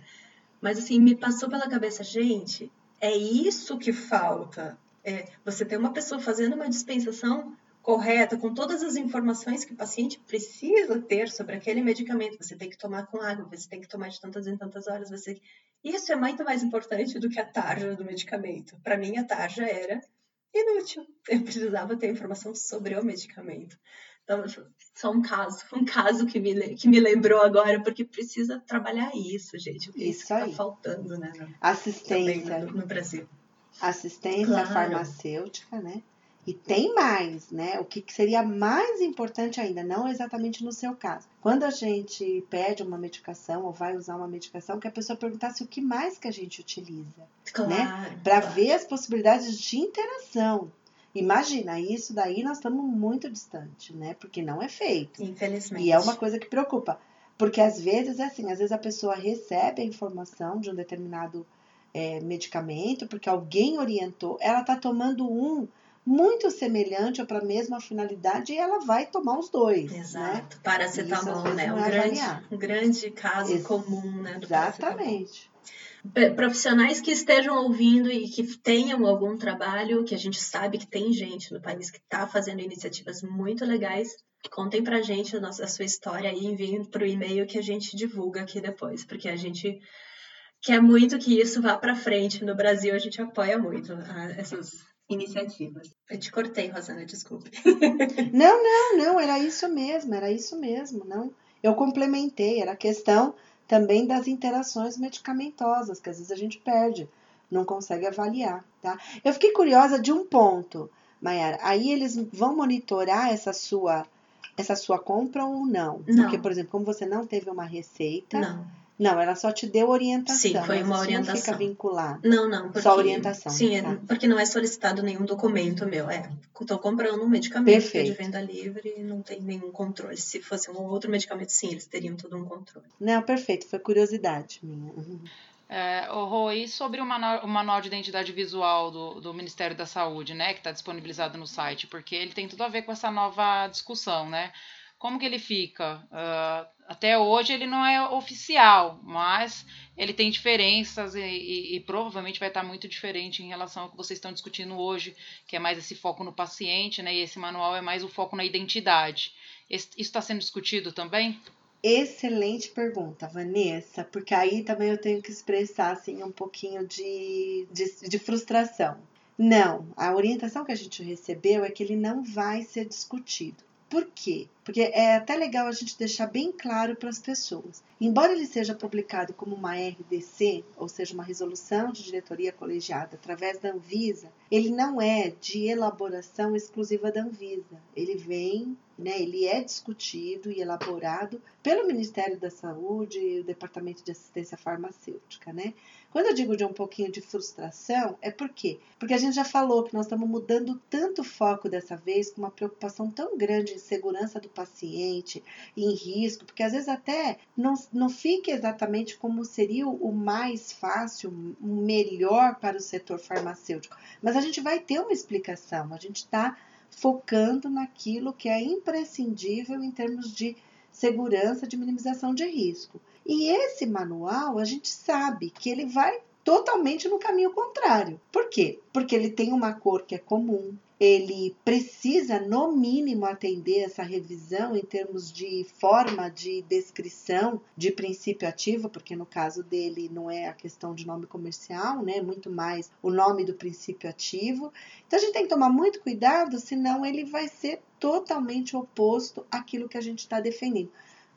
Mas assim, me passou pela cabeça, gente, é isso que falta. É, você tem uma pessoa fazendo uma dispensação correta, com todas as informações que o paciente precisa ter sobre aquele medicamento. Você tem que tomar com água, você tem que tomar de tantas em tantas horas. Você... Isso é muito mais importante do que a tarja do medicamento. Para mim, a tarja era inútil. Eu precisava ter informação sobre o medicamento. Então, só um caso, um caso que me, que me lembrou agora, porque precisa trabalhar isso, gente. Isso, isso está faltando, né? Assistência. No, no, Brasil. Assistência claro. farmacêutica, né? E tem mais, né? O que seria mais importante ainda, não exatamente no seu caso. Quando a gente pede uma medicação ou vai usar uma medicação, que a pessoa perguntasse o que mais que a gente utiliza, claro, né? Para claro. ver as possibilidades de interação. Imagina, isso daí nós estamos muito distante, né? Porque não é feito. Infelizmente. E é uma coisa que preocupa. Porque às vezes é assim, às vezes a pessoa recebe a informação de um determinado é, medicamento, porque alguém orientou, ela está tomando um muito semelhante ou para a mesma finalidade e ela vai tomar os dois. Né? Exato. Né? Paracetamol, né? Um é grande, um grande caso Ex comum, né? Exatamente. Profissionais que estejam ouvindo e que tenham algum trabalho, que a gente sabe que tem gente no país que está fazendo iniciativas muito legais, contem gente a, nossa, a sua história e enviem para o e-mail que a gente divulga aqui depois, porque a gente quer muito que isso vá para frente. No Brasil, a gente apoia muito essas iniciativas. Eu te cortei, Rosana, desculpe. Não, não, não, era isso mesmo, era isso mesmo, não. Eu complementei, era questão também das interações medicamentosas, que às vezes a gente perde, não consegue avaliar, tá? Eu fiquei curiosa de um ponto, Mayara. Aí eles vão monitorar essa sua essa sua compra ou não? não? Porque, por exemplo, como você não teve uma receita, não. Não, ela só te deu orientação. Sim, foi uma orientação. Não fica vinculado. Não, não. Porque, só orientação. Sim, tá. porque não é solicitado nenhum documento meu. É, estou comprando um medicamento Perfeito. de venda livre e não tem nenhum controle. Se fosse um outro medicamento, sim, eles teriam todo um controle. Não, perfeito. Foi curiosidade minha. É, o Rô, e sobre o manual, o manual, de identidade visual do, do Ministério da Saúde, né, que está disponibilizado no site, porque ele tem tudo a ver com essa nova discussão, né? Como que ele fica? Uh, até hoje ele não é oficial, mas ele tem diferenças e, e, e, provavelmente vai estar muito diferente em relação ao que vocês estão discutindo hoje, que é mais esse foco no paciente, né? E esse manual é mais o foco na identidade. Esse, isso está sendo discutido também? Excelente pergunta, Vanessa, porque aí também eu tenho que expressar assim um pouquinho de, de, de frustração. Não, a orientação que a gente recebeu é que ele não vai ser discutido. Por quê? Porque é até legal a gente deixar bem claro para as pessoas. Embora ele seja publicado como uma RDC, ou seja, uma resolução de diretoria colegiada através da Anvisa, ele não é de elaboração exclusiva da Anvisa. Ele vem, né, ele é discutido e elaborado pelo Ministério da Saúde e o Departamento de Assistência Farmacêutica, né? Quando eu digo de um pouquinho de frustração, é por quê? Porque a gente já falou que nós estamos mudando tanto o foco dessa vez, com uma preocupação tão grande em segurança do paciente, em risco, porque às vezes até não, não fica exatamente como seria o mais fácil, o melhor para o setor farmacêutico. Mas a gente vai ter uma explicação, a gente está focando naquilo que é imprescindível em termos de segurança, de minimização de risco. E esse manual, a gente sabe que ele vai totalmente no caminho contrário. Por quê? Porque ele tem uma cor que é comum, ele precisa, no mínimo, atender essa revisão em termos de forma de descrição de princípio ativo, porque no caso dele não é a questão de nome comercial, né? Muito mais o nome do princípio ativo. Então a gente tem que tomar muito cuidado, senão ele vai ser totalmente oposto àquilo que a gente está defendendo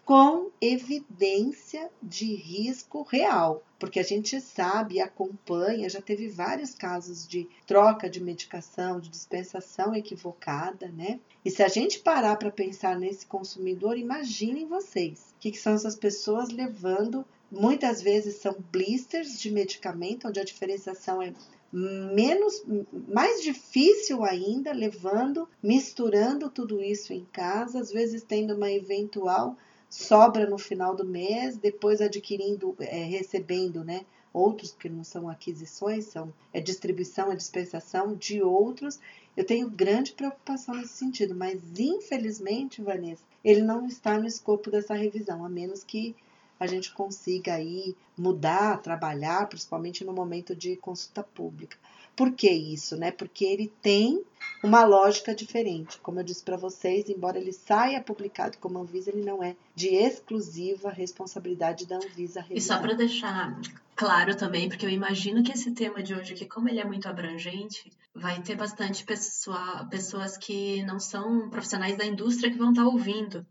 com evidência de risco real, porque a gente sabe acompanha, já teve vários casos de troca de medicação, de dispensação equivocada, né? E se a gente parar para pensar nesse consumidor, imaginem vocês, o que, que são essas pessoas levando, muitas vezes são blisters de medicamento, onde a diferenciação é menos mais difícil ainda, levando, misturando tudo isso em casa, às vezes tendo uma eventual sobra no final do mês, depois adquirindo, é, recebendo, né? Outros que não são aquisições, são é distribuição, é dispensação de outros. Eu tenho grande preocupação nesse sentido, mas infelizmente, Vanessa, ele não está no escopo dessa revisão, a menos que a gente consiga aí mudar, trabalhar, principalmente no momento de consulta pública. Por que isso, né? Porque ele tem uma lógica diferente. Como eu disse para vocês, embora ele saia publicado como Anvisa, ele não é de exclusiva responsabilidade da Anvisa. Revisar. E só para deixar claro também, porque eu imagino que esse tema de hoje aqui, como ele é muito abrangente, vai ter bastante pessoa, pessoas que não são profissionais da indústria que vão estar tá ouvindo.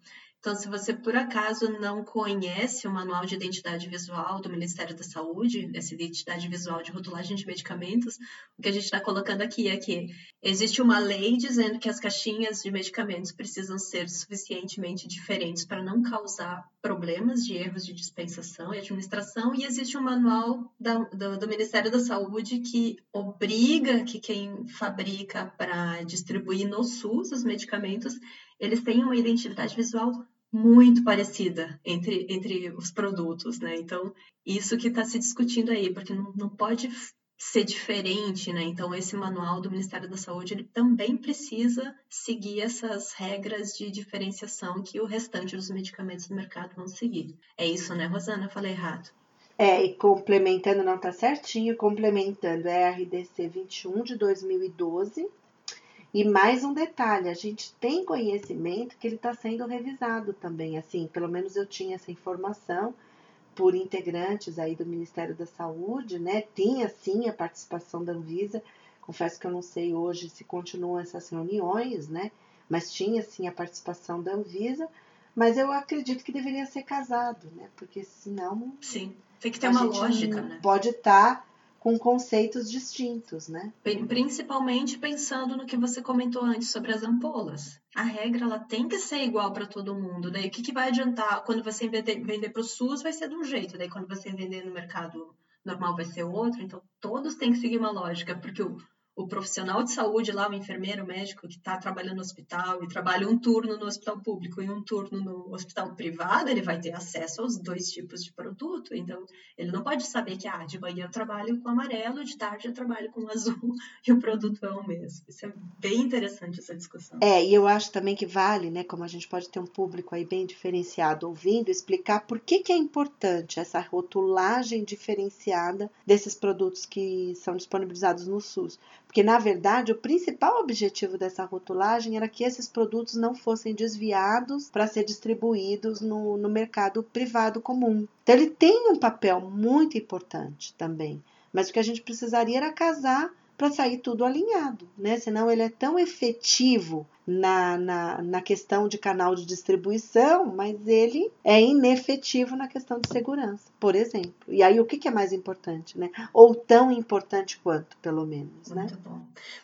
Então, se você por acaso não conhece o Manual de Identidade Visual do Ministério da Saúde, essa identidade visual de rotulagem de medicamentos, o que a gente está colocando aqui é que existe uma lei dizendo que as caixinhas de medicamentos precisam ser suficientemente diferentes para não causar problemas de erros de dispensação e administração, e existe um manual da, do, do Ministério da Saúde que obriga que quem fabrica para distribuir no SUS os medicamentos eles têm uma identidade visual muito parecida entre, entre os produtos, né? Então, isso que está se discutindo aí, porque não, não pode ser diferente, né? Então, esse manual do Ministério da Saúde, ele também precisa seguir essas regras de diferenciação que o restante dos medicamentos do mercado vão seguir. É isso, né, Rosana? Falei errado. É, e complementando, não tá certinho, complementando, é a RDC 21 de 2012, e mais um detalhe, a gente tem conhecimento que ele está sendo revisado também, assim, pelo menos eu tinha essa informação por integrantes aí do Ministério da Saúde, né? Tinha sim a participação da Anvisa. Confesso que eu não sei hoje se continuam essas reuniões, né? Mas tinha sim a participação da Anvisa. Mas eu acredito que deveria ser casado, né? Porque senão. Sim, tem que ter uma lógica, né? Pode estar tá com conceitos distintos, né? Principalmente pensando no que você comentou antes sobre as ampolas. A regra ela tem que ser igual para todo mundo. Daí o que, que vai adiantar quando você vender para o SUS vai ser de um jeito, daí quando você vender no mercado normal vai ser outro. Então todos têm que seguir uma lógica, porque o, o profissional de saúde lá, o enfermeiro, o médico que está trabalhando no hospital e trabalha um turno no hospital público e um turno no hospital privado, ele vai ter acesso aos dois tipos de produto. Então, ele não pode saber que, ah, de manhã eu trabalho com amarelo, de tarde eu trabalho com azul e o produto é o mesmo. Isso é bem interessante essa discussão. É, e eu acho também que vale, né, como a gente pode ter um público aí bem diferenciado ouvindo, explicar por que, que é importante essa rotulagem diferenciada desses produtos que são disponibilizados no SUS porque, na verdade, o principal objetivo dessa rotulagem era que esses produtos não fossem desviados para ser distribuídos no, no mercado privado comum. Então, ele tem um papel muito importante também. Mas o que a gente precisaria era casar para sair tudo alinhado, né? Senão ele é tão efetivo na, na, na questão de canal de distribuição, mas ele é inefetivo na questão de segurança, por exemplo. E aí o que, que é mais importante, né? Ou tão importante quanto, pelo menos, né? Muito bom.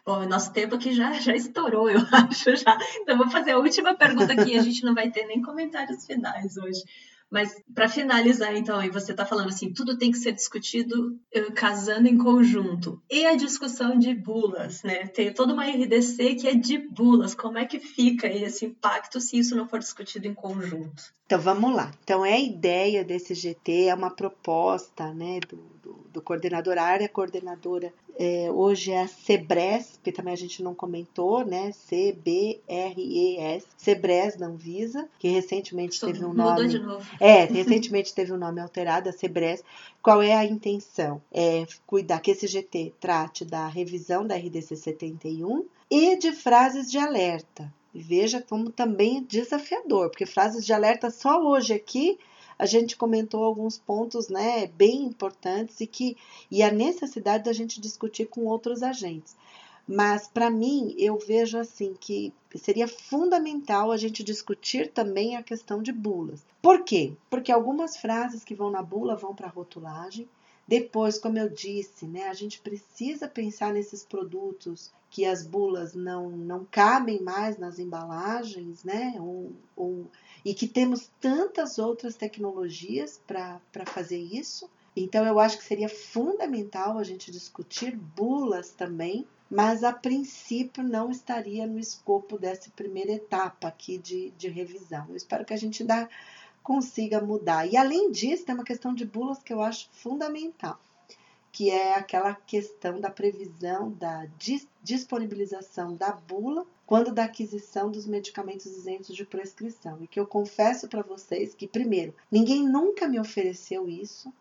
Bom, nosso tempo aqui já, já estourou, eu acho já. Então vou fazer a última pergunta aqui, a gente não vai ter nem comentários finais hoje. Mas para finalizar, então, e você está falando assim, tudo tem que ser discutido uh, casando em conjunto. E a discussão de bulas, né? Tem toda uma RDC que é de bulas. Como é que fica esse impacto se isso não for discutido em conjunto? Então vamos lá. Então é a ideia desse GT, é uma proposta, né, do, do, do coordenador, a área coordenadora é, hoje é a CEBRES, que também a gente não comentou, né? C-B-R-E-S, CEBRES da Anvisa, que recentemente Estou teve um nome. De novo. É, recentemente teve um nome alterado, a CEBRES. Qual é a intenção? É cuidar que esse GT trate da revisão da RDC 71 e de frases de alerta. Veja como também é desafiador, porque frases de alerta só hoje aqui a gente comentou alguns pontos né, bem importantes e, que, e a necessidade da gente discutir com outros agentes. Mas, para mim, eu vejo assim que seria fundamental a gente discutir também a questão de bulas. Por quê? Porque algumas frases que vão na bula vão para a rotulagem. Depois, como eu disse, né, a gente precisa pensar nesses produtos que as bulas não, não cabem mais nas embalagens, né? Ou, ou e que temos tantas outras tecnologias para fazer isso. Então, eu acho que seria fundamental a gente discutir bulas também, mas a princípio não estaria no escopo dessa primeira etapa aqui de, de revisão. Eu espero que a gente ainda consiga mudar. E além disso, tem uma questão de bulas que eu acho fundamental, que é aquela questão da previsão da disponibilização da bula quando da aquisição dos medicamentos isentos de prescrição. E que eu confesso para vocês que, primeiro, ninguém nunca me ofereceu isso.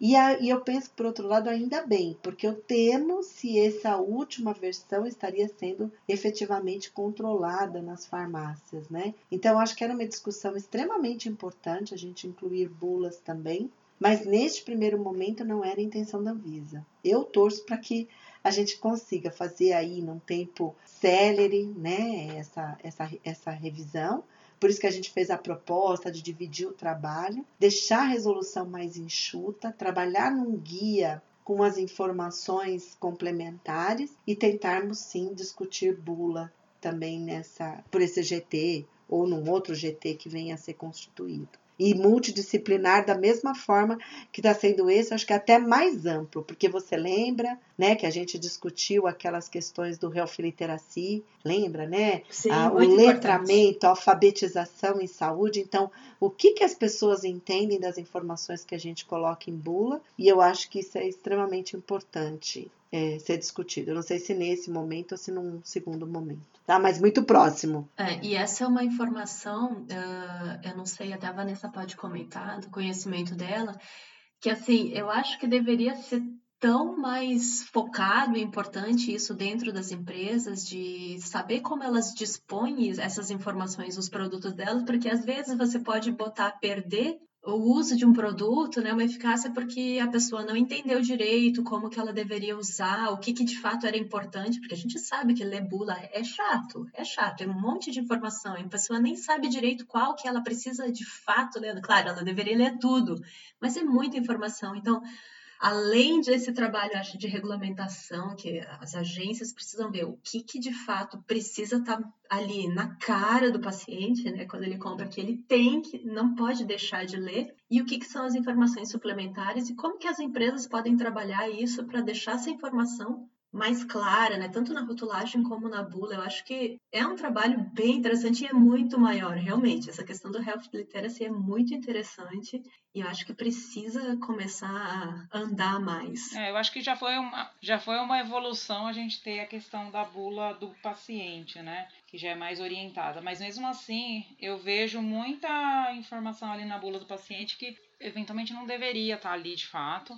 E, a, e eu penso, por outro lado, ainda bem, porque eu temo se essa última versão estaria sendo efetivamente controlada nas farmácias, né? Então, acho que era uma discussão extremamente importante a gente incluir bulas também, mas neste primeiro momento não era a intenção da Anvisa. Eu torço para que a gente consiga fazer aí num tempo célere, né, essa, essa, essa revisão, por isso que a gente fez a proposta de dividir o trabalho, deixar a resolução mais enxuta, trabalhar num guia com as informações complementares e tentarmos sim discutir bula também nessa por esse GT ou num outro GT que venha a ser constituído e multidisciplinar da mesma forma que está sendo esse, acho que é até mais amplo, porque você lembra, né, que a gente discutiu aquelas questões do health literacy, lembra, né? Sim, ah, o letramento, a alfabetização em saúde. Então, o que, que as pessoas entendem das informações que a gente coloca em bula? E eu acho que isso é extremamente importante é, ser discutido. Eu não sei se nesse momento ou se num segundo momento, tá? Mas muito próximo. É, e essa é uma informação, uh, eu não sei, até a Vanessa pode comentar do conhecimento dela, que assim, eu acho que deveria ser tão mais focado e importante isso dentro das empresas, de saber como elas dispõem essas informações, os produtos delas, porque às vezes você pode botar a perder o uso de um produto, né, uma eficácia porque a pessoa não entendeu direito como que ela deveria usar, o que, que de fato era importante, porque a gente sabe que ler bula é chato, é chato, é um monte de informação, a pessoa nem sabe direito qual que ela precisa de fato ler. Claro, ela deveria ler tudo, mas é muita informação. Então, além desse trabalho, acho, de regulamentação, que as agências precisam ver o que, que de fato precisa estar tá ali na cara do paciente, né, quando ele compra, que ele tem que, não pode deixar de ler, e o que, que são as informações suplementares e como que as empresas podem trabalhar isso para deixar essa informação mais clara, né? Tanto na rotulagem como na bula. Eu acho que é um trabalho bem interessante e é muito maior, realmente. Essa questão do health literacy é muito interessante e eu acho que precisa começar a andar mais. É, eu acho que já foi uma, já foi uma evolução a gente ter a questão da bula do paciente, né? Que já é mais orientada. Mas mesmo assim, eu vejo muita informação ali na bula do paciente que eventualmente não deveria estar ali de fato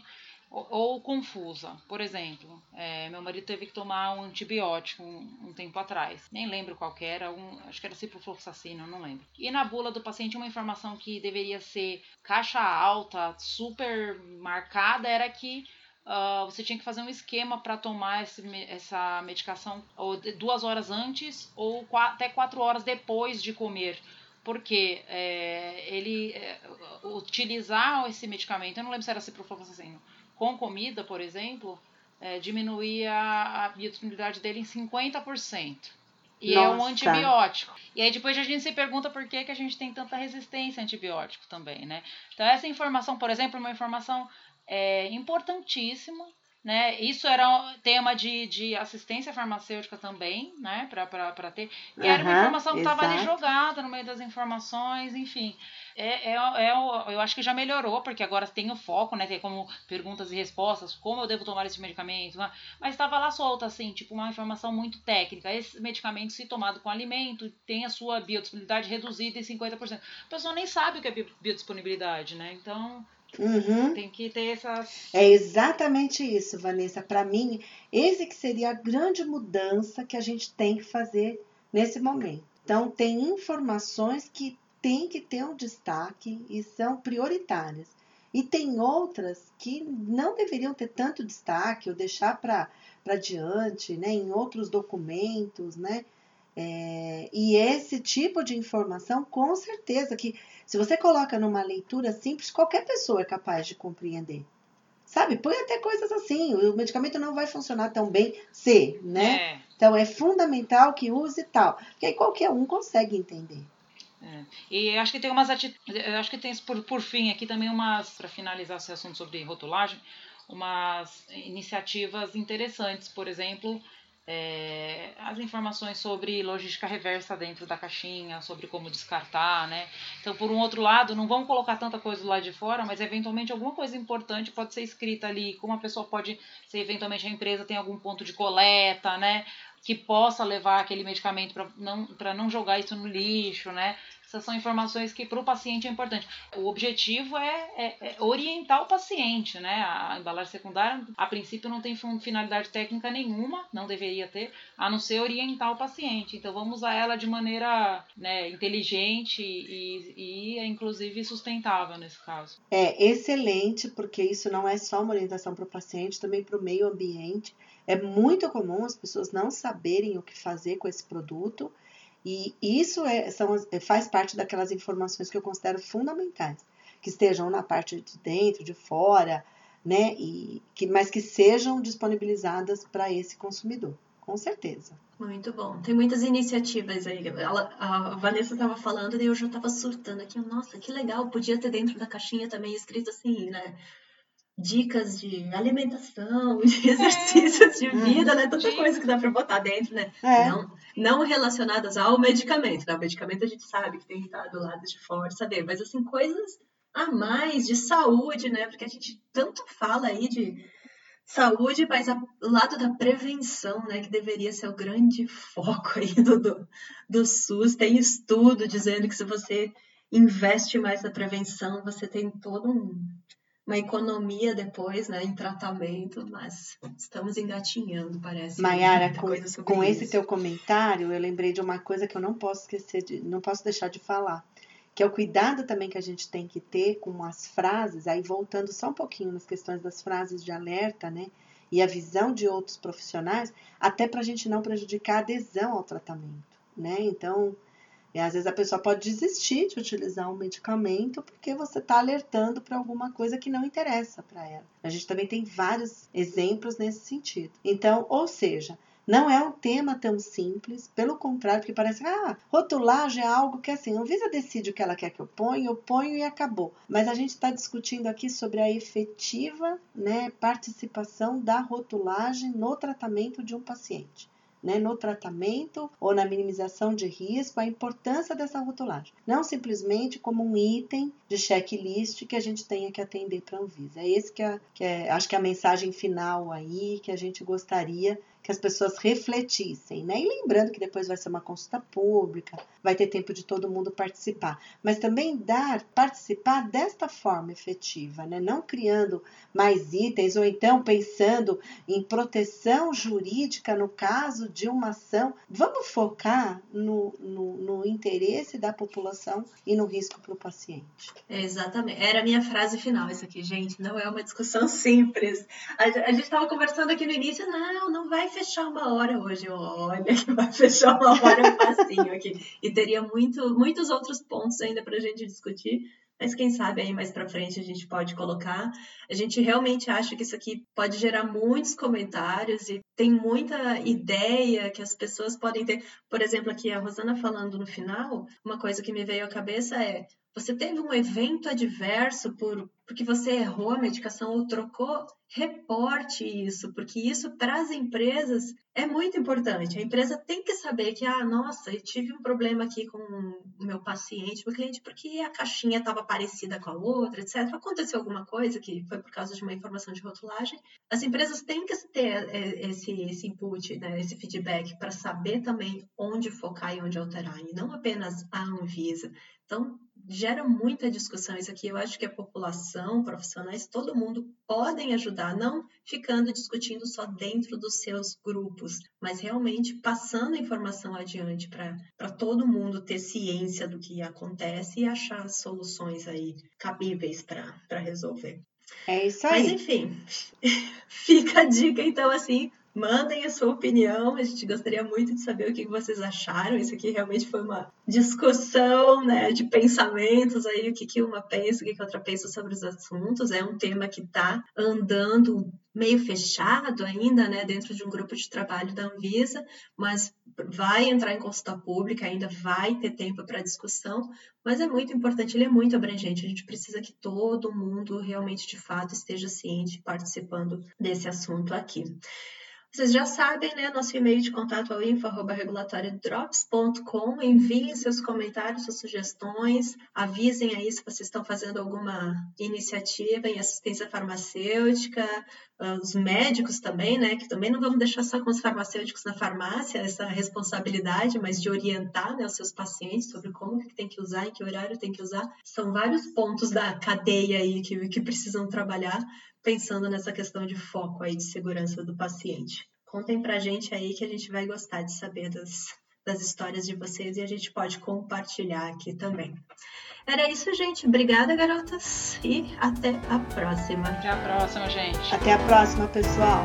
ou, ou confusa. Por exemplo, é, meu marido teve que tomar um antibiótico um, um, tempo atrás. Nem lembro qual era, acho que era ciprofloxacina, não lembro. E na bula do paciente, uma informação que deveria ser caixa alta, super marcada, era que Uh, você tinha que fazer um esquema para tomar esse, essa medicação ou duas horas antes ou até quatro horas depois de comer. Porque é, ele é, utilizar esse medicamento, eu não lembro se era ciprofloxacina, com comida, por exemplo, é, diminuía a biodisponibilidade dele em 50%. E Nossa. é um antibiótico. E aí depois a gente se pergunta por que, que a gente tem tanta resistência a antibiótico também, né? Então essa informação, por exemplo, é uma informação é, importantíssima, né? Isso era tema de, de assistência farmacêutica também, né? Para ter. E uhum, era uma informação que estava ali jogada no meio das informações, enfim é, é, é, eu acho que já melhorou, porque agora tem o foco, né? Tem como perguntas e respostas, como eu devo tomar esse medicamento, né? mas estava lá solta, assim, tipo uma informação muito técnica. Esse medicamento, se tomado com alimento, tem a sua biodisponibilidade reduzida em 50%. A pessoa nem sabe o que é biodisponibilidade, né? Então. Uhum. Tem que ter essas. É exatamente isso, Vanessa. Para mim, esse que seria a grande mudança que a gente tem que fazer nesse momento. Então, tem informações que tem que ter um destaque e são prioritárias. E tem outras que não deveriam ter tanto destaque ou deixar para diante, né, em outros documentos, né? É, e esse tipo de informação, com certeza, que se você coloca numa leitura simples, qualquer pessoa é capaz de compreender. Sabe? Põe até coisas assim, o medicamento não vai funcionar tão bem se, né? É. Então é fundamental que use tal. Porque aí qualquer um consegue entender. É. E acho que tem umas atitudes, acho que tem por, por fim aqui também umas, para finalizar esse assunto sobre rotulagem, umas iniciativas interessantes, por exemplo, é, as informações sobre logística reversa dentro da caixinha, sobre como descartar, né? Então, por um outro lado, não vão colocar tanta coisa lá de fora, mas eventualmente alguma coisa importante pode ser escrita ali, como a pessoa pode, se eventualmente a empresa tem algum ponto de coleta, né? Que possa levar aquele medicamento para não, não jogar isso no lixo, né? Essas são informações que para o paciente é importante. O objetivo é, é, é, orientar o paciente, né? A embalagem secundária, a princípio, não tem finalidade técnica nenhuma, não deveria ter, a não ser orientar o paciente. Então, vamos usar ela de maneira né, inteligente e, e, inclusive, sustentável nesse caso. É excelente, porque isso não é só uma orientação para o paciente, também para o meio ambiente. É muito comum as pessoas não saberem o que fazer com esse produto e isso é, são, é, faz parte daquelas informações que eu considero fundamentais, que estejam na parte de dentro, de fora, né? E que, mas que sejam disponibilizadas para esse consumidor, com certeza. Muito bom. Tem muitas iniciativas aí. Ela, a Vanessa estava falando e eu já estava surtando aqui. Nossa, que legal. Podia ter dentro da caixinha também escrito assim, né? Dicas de alimentação, de exercícios de vida, né? Tanta coisa que dá para botar dentro, né? É. Não, não relacionadas ao medicamento. Né? O medicamento a gente sabe que tem que estar do lado de fora, saber, mas assim, coisas a mais de saúde, né? Porque a gente tanto fala aí de saúde, mas o lado da prevenção, né? Que deveria ser o grande foco aí do, do, do SUS. Tem estudo dizendo que se você investe mais na prevenção, você tem todo um uma economia depois, né, em tratamento, mas estamos engatinhando, parece. Maiara, com, com esse teu comentário, eu lembrei de uma coisa que eu não posso esquecer, de, não posso deixar de falar, que é o cuidado também que a gente tem que ter com as frases, aí voltando só um pouquinho nas questões das frases de alerta, né, e a visão de outros profissionais, até para a gente não prejudicar a adesão ao tratamento, né, então e às vezes a pessoa pode desistir de utilizar um medicamento porque você está alertando para alguma coisa que não interessa para ela. A gente também tem vários exemplos nesse sentido. Então, ou seja, não é um tema tão simples, pelo contrário, porque parece que ah, rotulagem é algo que assim, a Anvisa decide o que ela quer que eu ponha, eu ponho e acabou. Mas a gente está discutindo aqui sobre a efetiva né, participação da rotulagem no tratamento de um paciente né, no tratamento ou na minimização de risco, a importância dessa rotulagem. Não simplesmente como um item de checklist que a gente tenha que atender para a Anvisa. É esse que, é, que é, acho que é a mensagem final aí que a gente gostaria que as pessoas refletissem, né? E lembrando que depois vai ser uma consulta pública, vai ter tempo de todo mundo participar, mas também dar, participar desta forma efetiva, né? Não criando mais itens ou então pensando em proteção jurídica no caso de uma ação. Vamos focar no, no, no interesse da população e no risco para o paciente. exatamente. Era a minha frase final, isso aqui, gente. Não é uma discussão simples. A, a gente estava conversando aqui no início, não, não vai fechar uma hora hoje. Olha que vai fechar uma hora um passinho aqui. E teria muito, muitos outros pontos ainda para a gente discutir. Mas quem sabe aí mais para frente a gente pode colocar. A gente realmente acha que isso aqui pode gerar muitos comentários e tem muita ideia que as pessoas podem ter. Por exemplo, aqui a Rosana falando no final, uma coisa que me veio à cabeça é: você teve um evento adverso por porque você errou a medicação ou trocou, reporte isso, porque isso para as empresas é muito importante. A empresa tem que saber que, ah, nossa, eu tive um problema aqui com o meu paciente, meu cliente, porque a caixinha estava parecida com a outra, etc. Aconteceu alguma coisa que foi por causa de uma informação de rotulagem. As empresas têm que ter é, esse, esse input, né, esse feedback, para saber também onde focar e onde alterar, e não apenas a Anvisa. Então, gera muita discussão isso aqui. Eu acho que a população, profissionais, todo mundo podem ajudar, não ficando discutindo só dentro dos seus grupos, mas realmente passando a informação adiante para todo mundo ter ciência do que acontece e achar soluções aí cabíveis para resolver. É isso aí. Mas enfim, fica a dica então assim, Mandem a sua opinião, a gente gostaria muito de saber o que vocês acharam. Isso aqui realmente foi uma discussão né, de pensamentos aí, o que, que uma pensa, o que, que outra pensa sobre os assuntos. É um tema que está andando meio fechado ainda, né, dentro de um grupo de trabalho da Anvisa, mas vai entrar em consulta pública, ainda vai ter tempo para discussão, mas é muito importante, ele é muito abrangente, a gente precisa que todo mundo realmente, de fato, esteja ciente participando desse assunto aqui. Vocês já sabem, né? Nosso e-mail de contato é info.regulatoriodrops.com. Enviem seus comentários, suas sugestões, avisem aí se vocês estão fazendo alguma iniciativa em assistência farmacêutica, ah, os médicos também, né? Que também não vamos deixar só com os farmacêuticos na farmácia essa responsabilidade, mas de orientar né, os seus pacientes sobre como que tem que usar, em que horário tem que usar. São vários pontos da cadeia aí que, que precisam trabalhar pensando nessa questão de foco aí de segurança do paciente. Contem pra gente aí que a gente vai gostar de saber das, das histórias de vocês e a gente pode compartilhar aqui também. Era isso, gente. Obrigada, garotas. E até a próxima. Até a próxima, gente. Até a próxima, pessoal.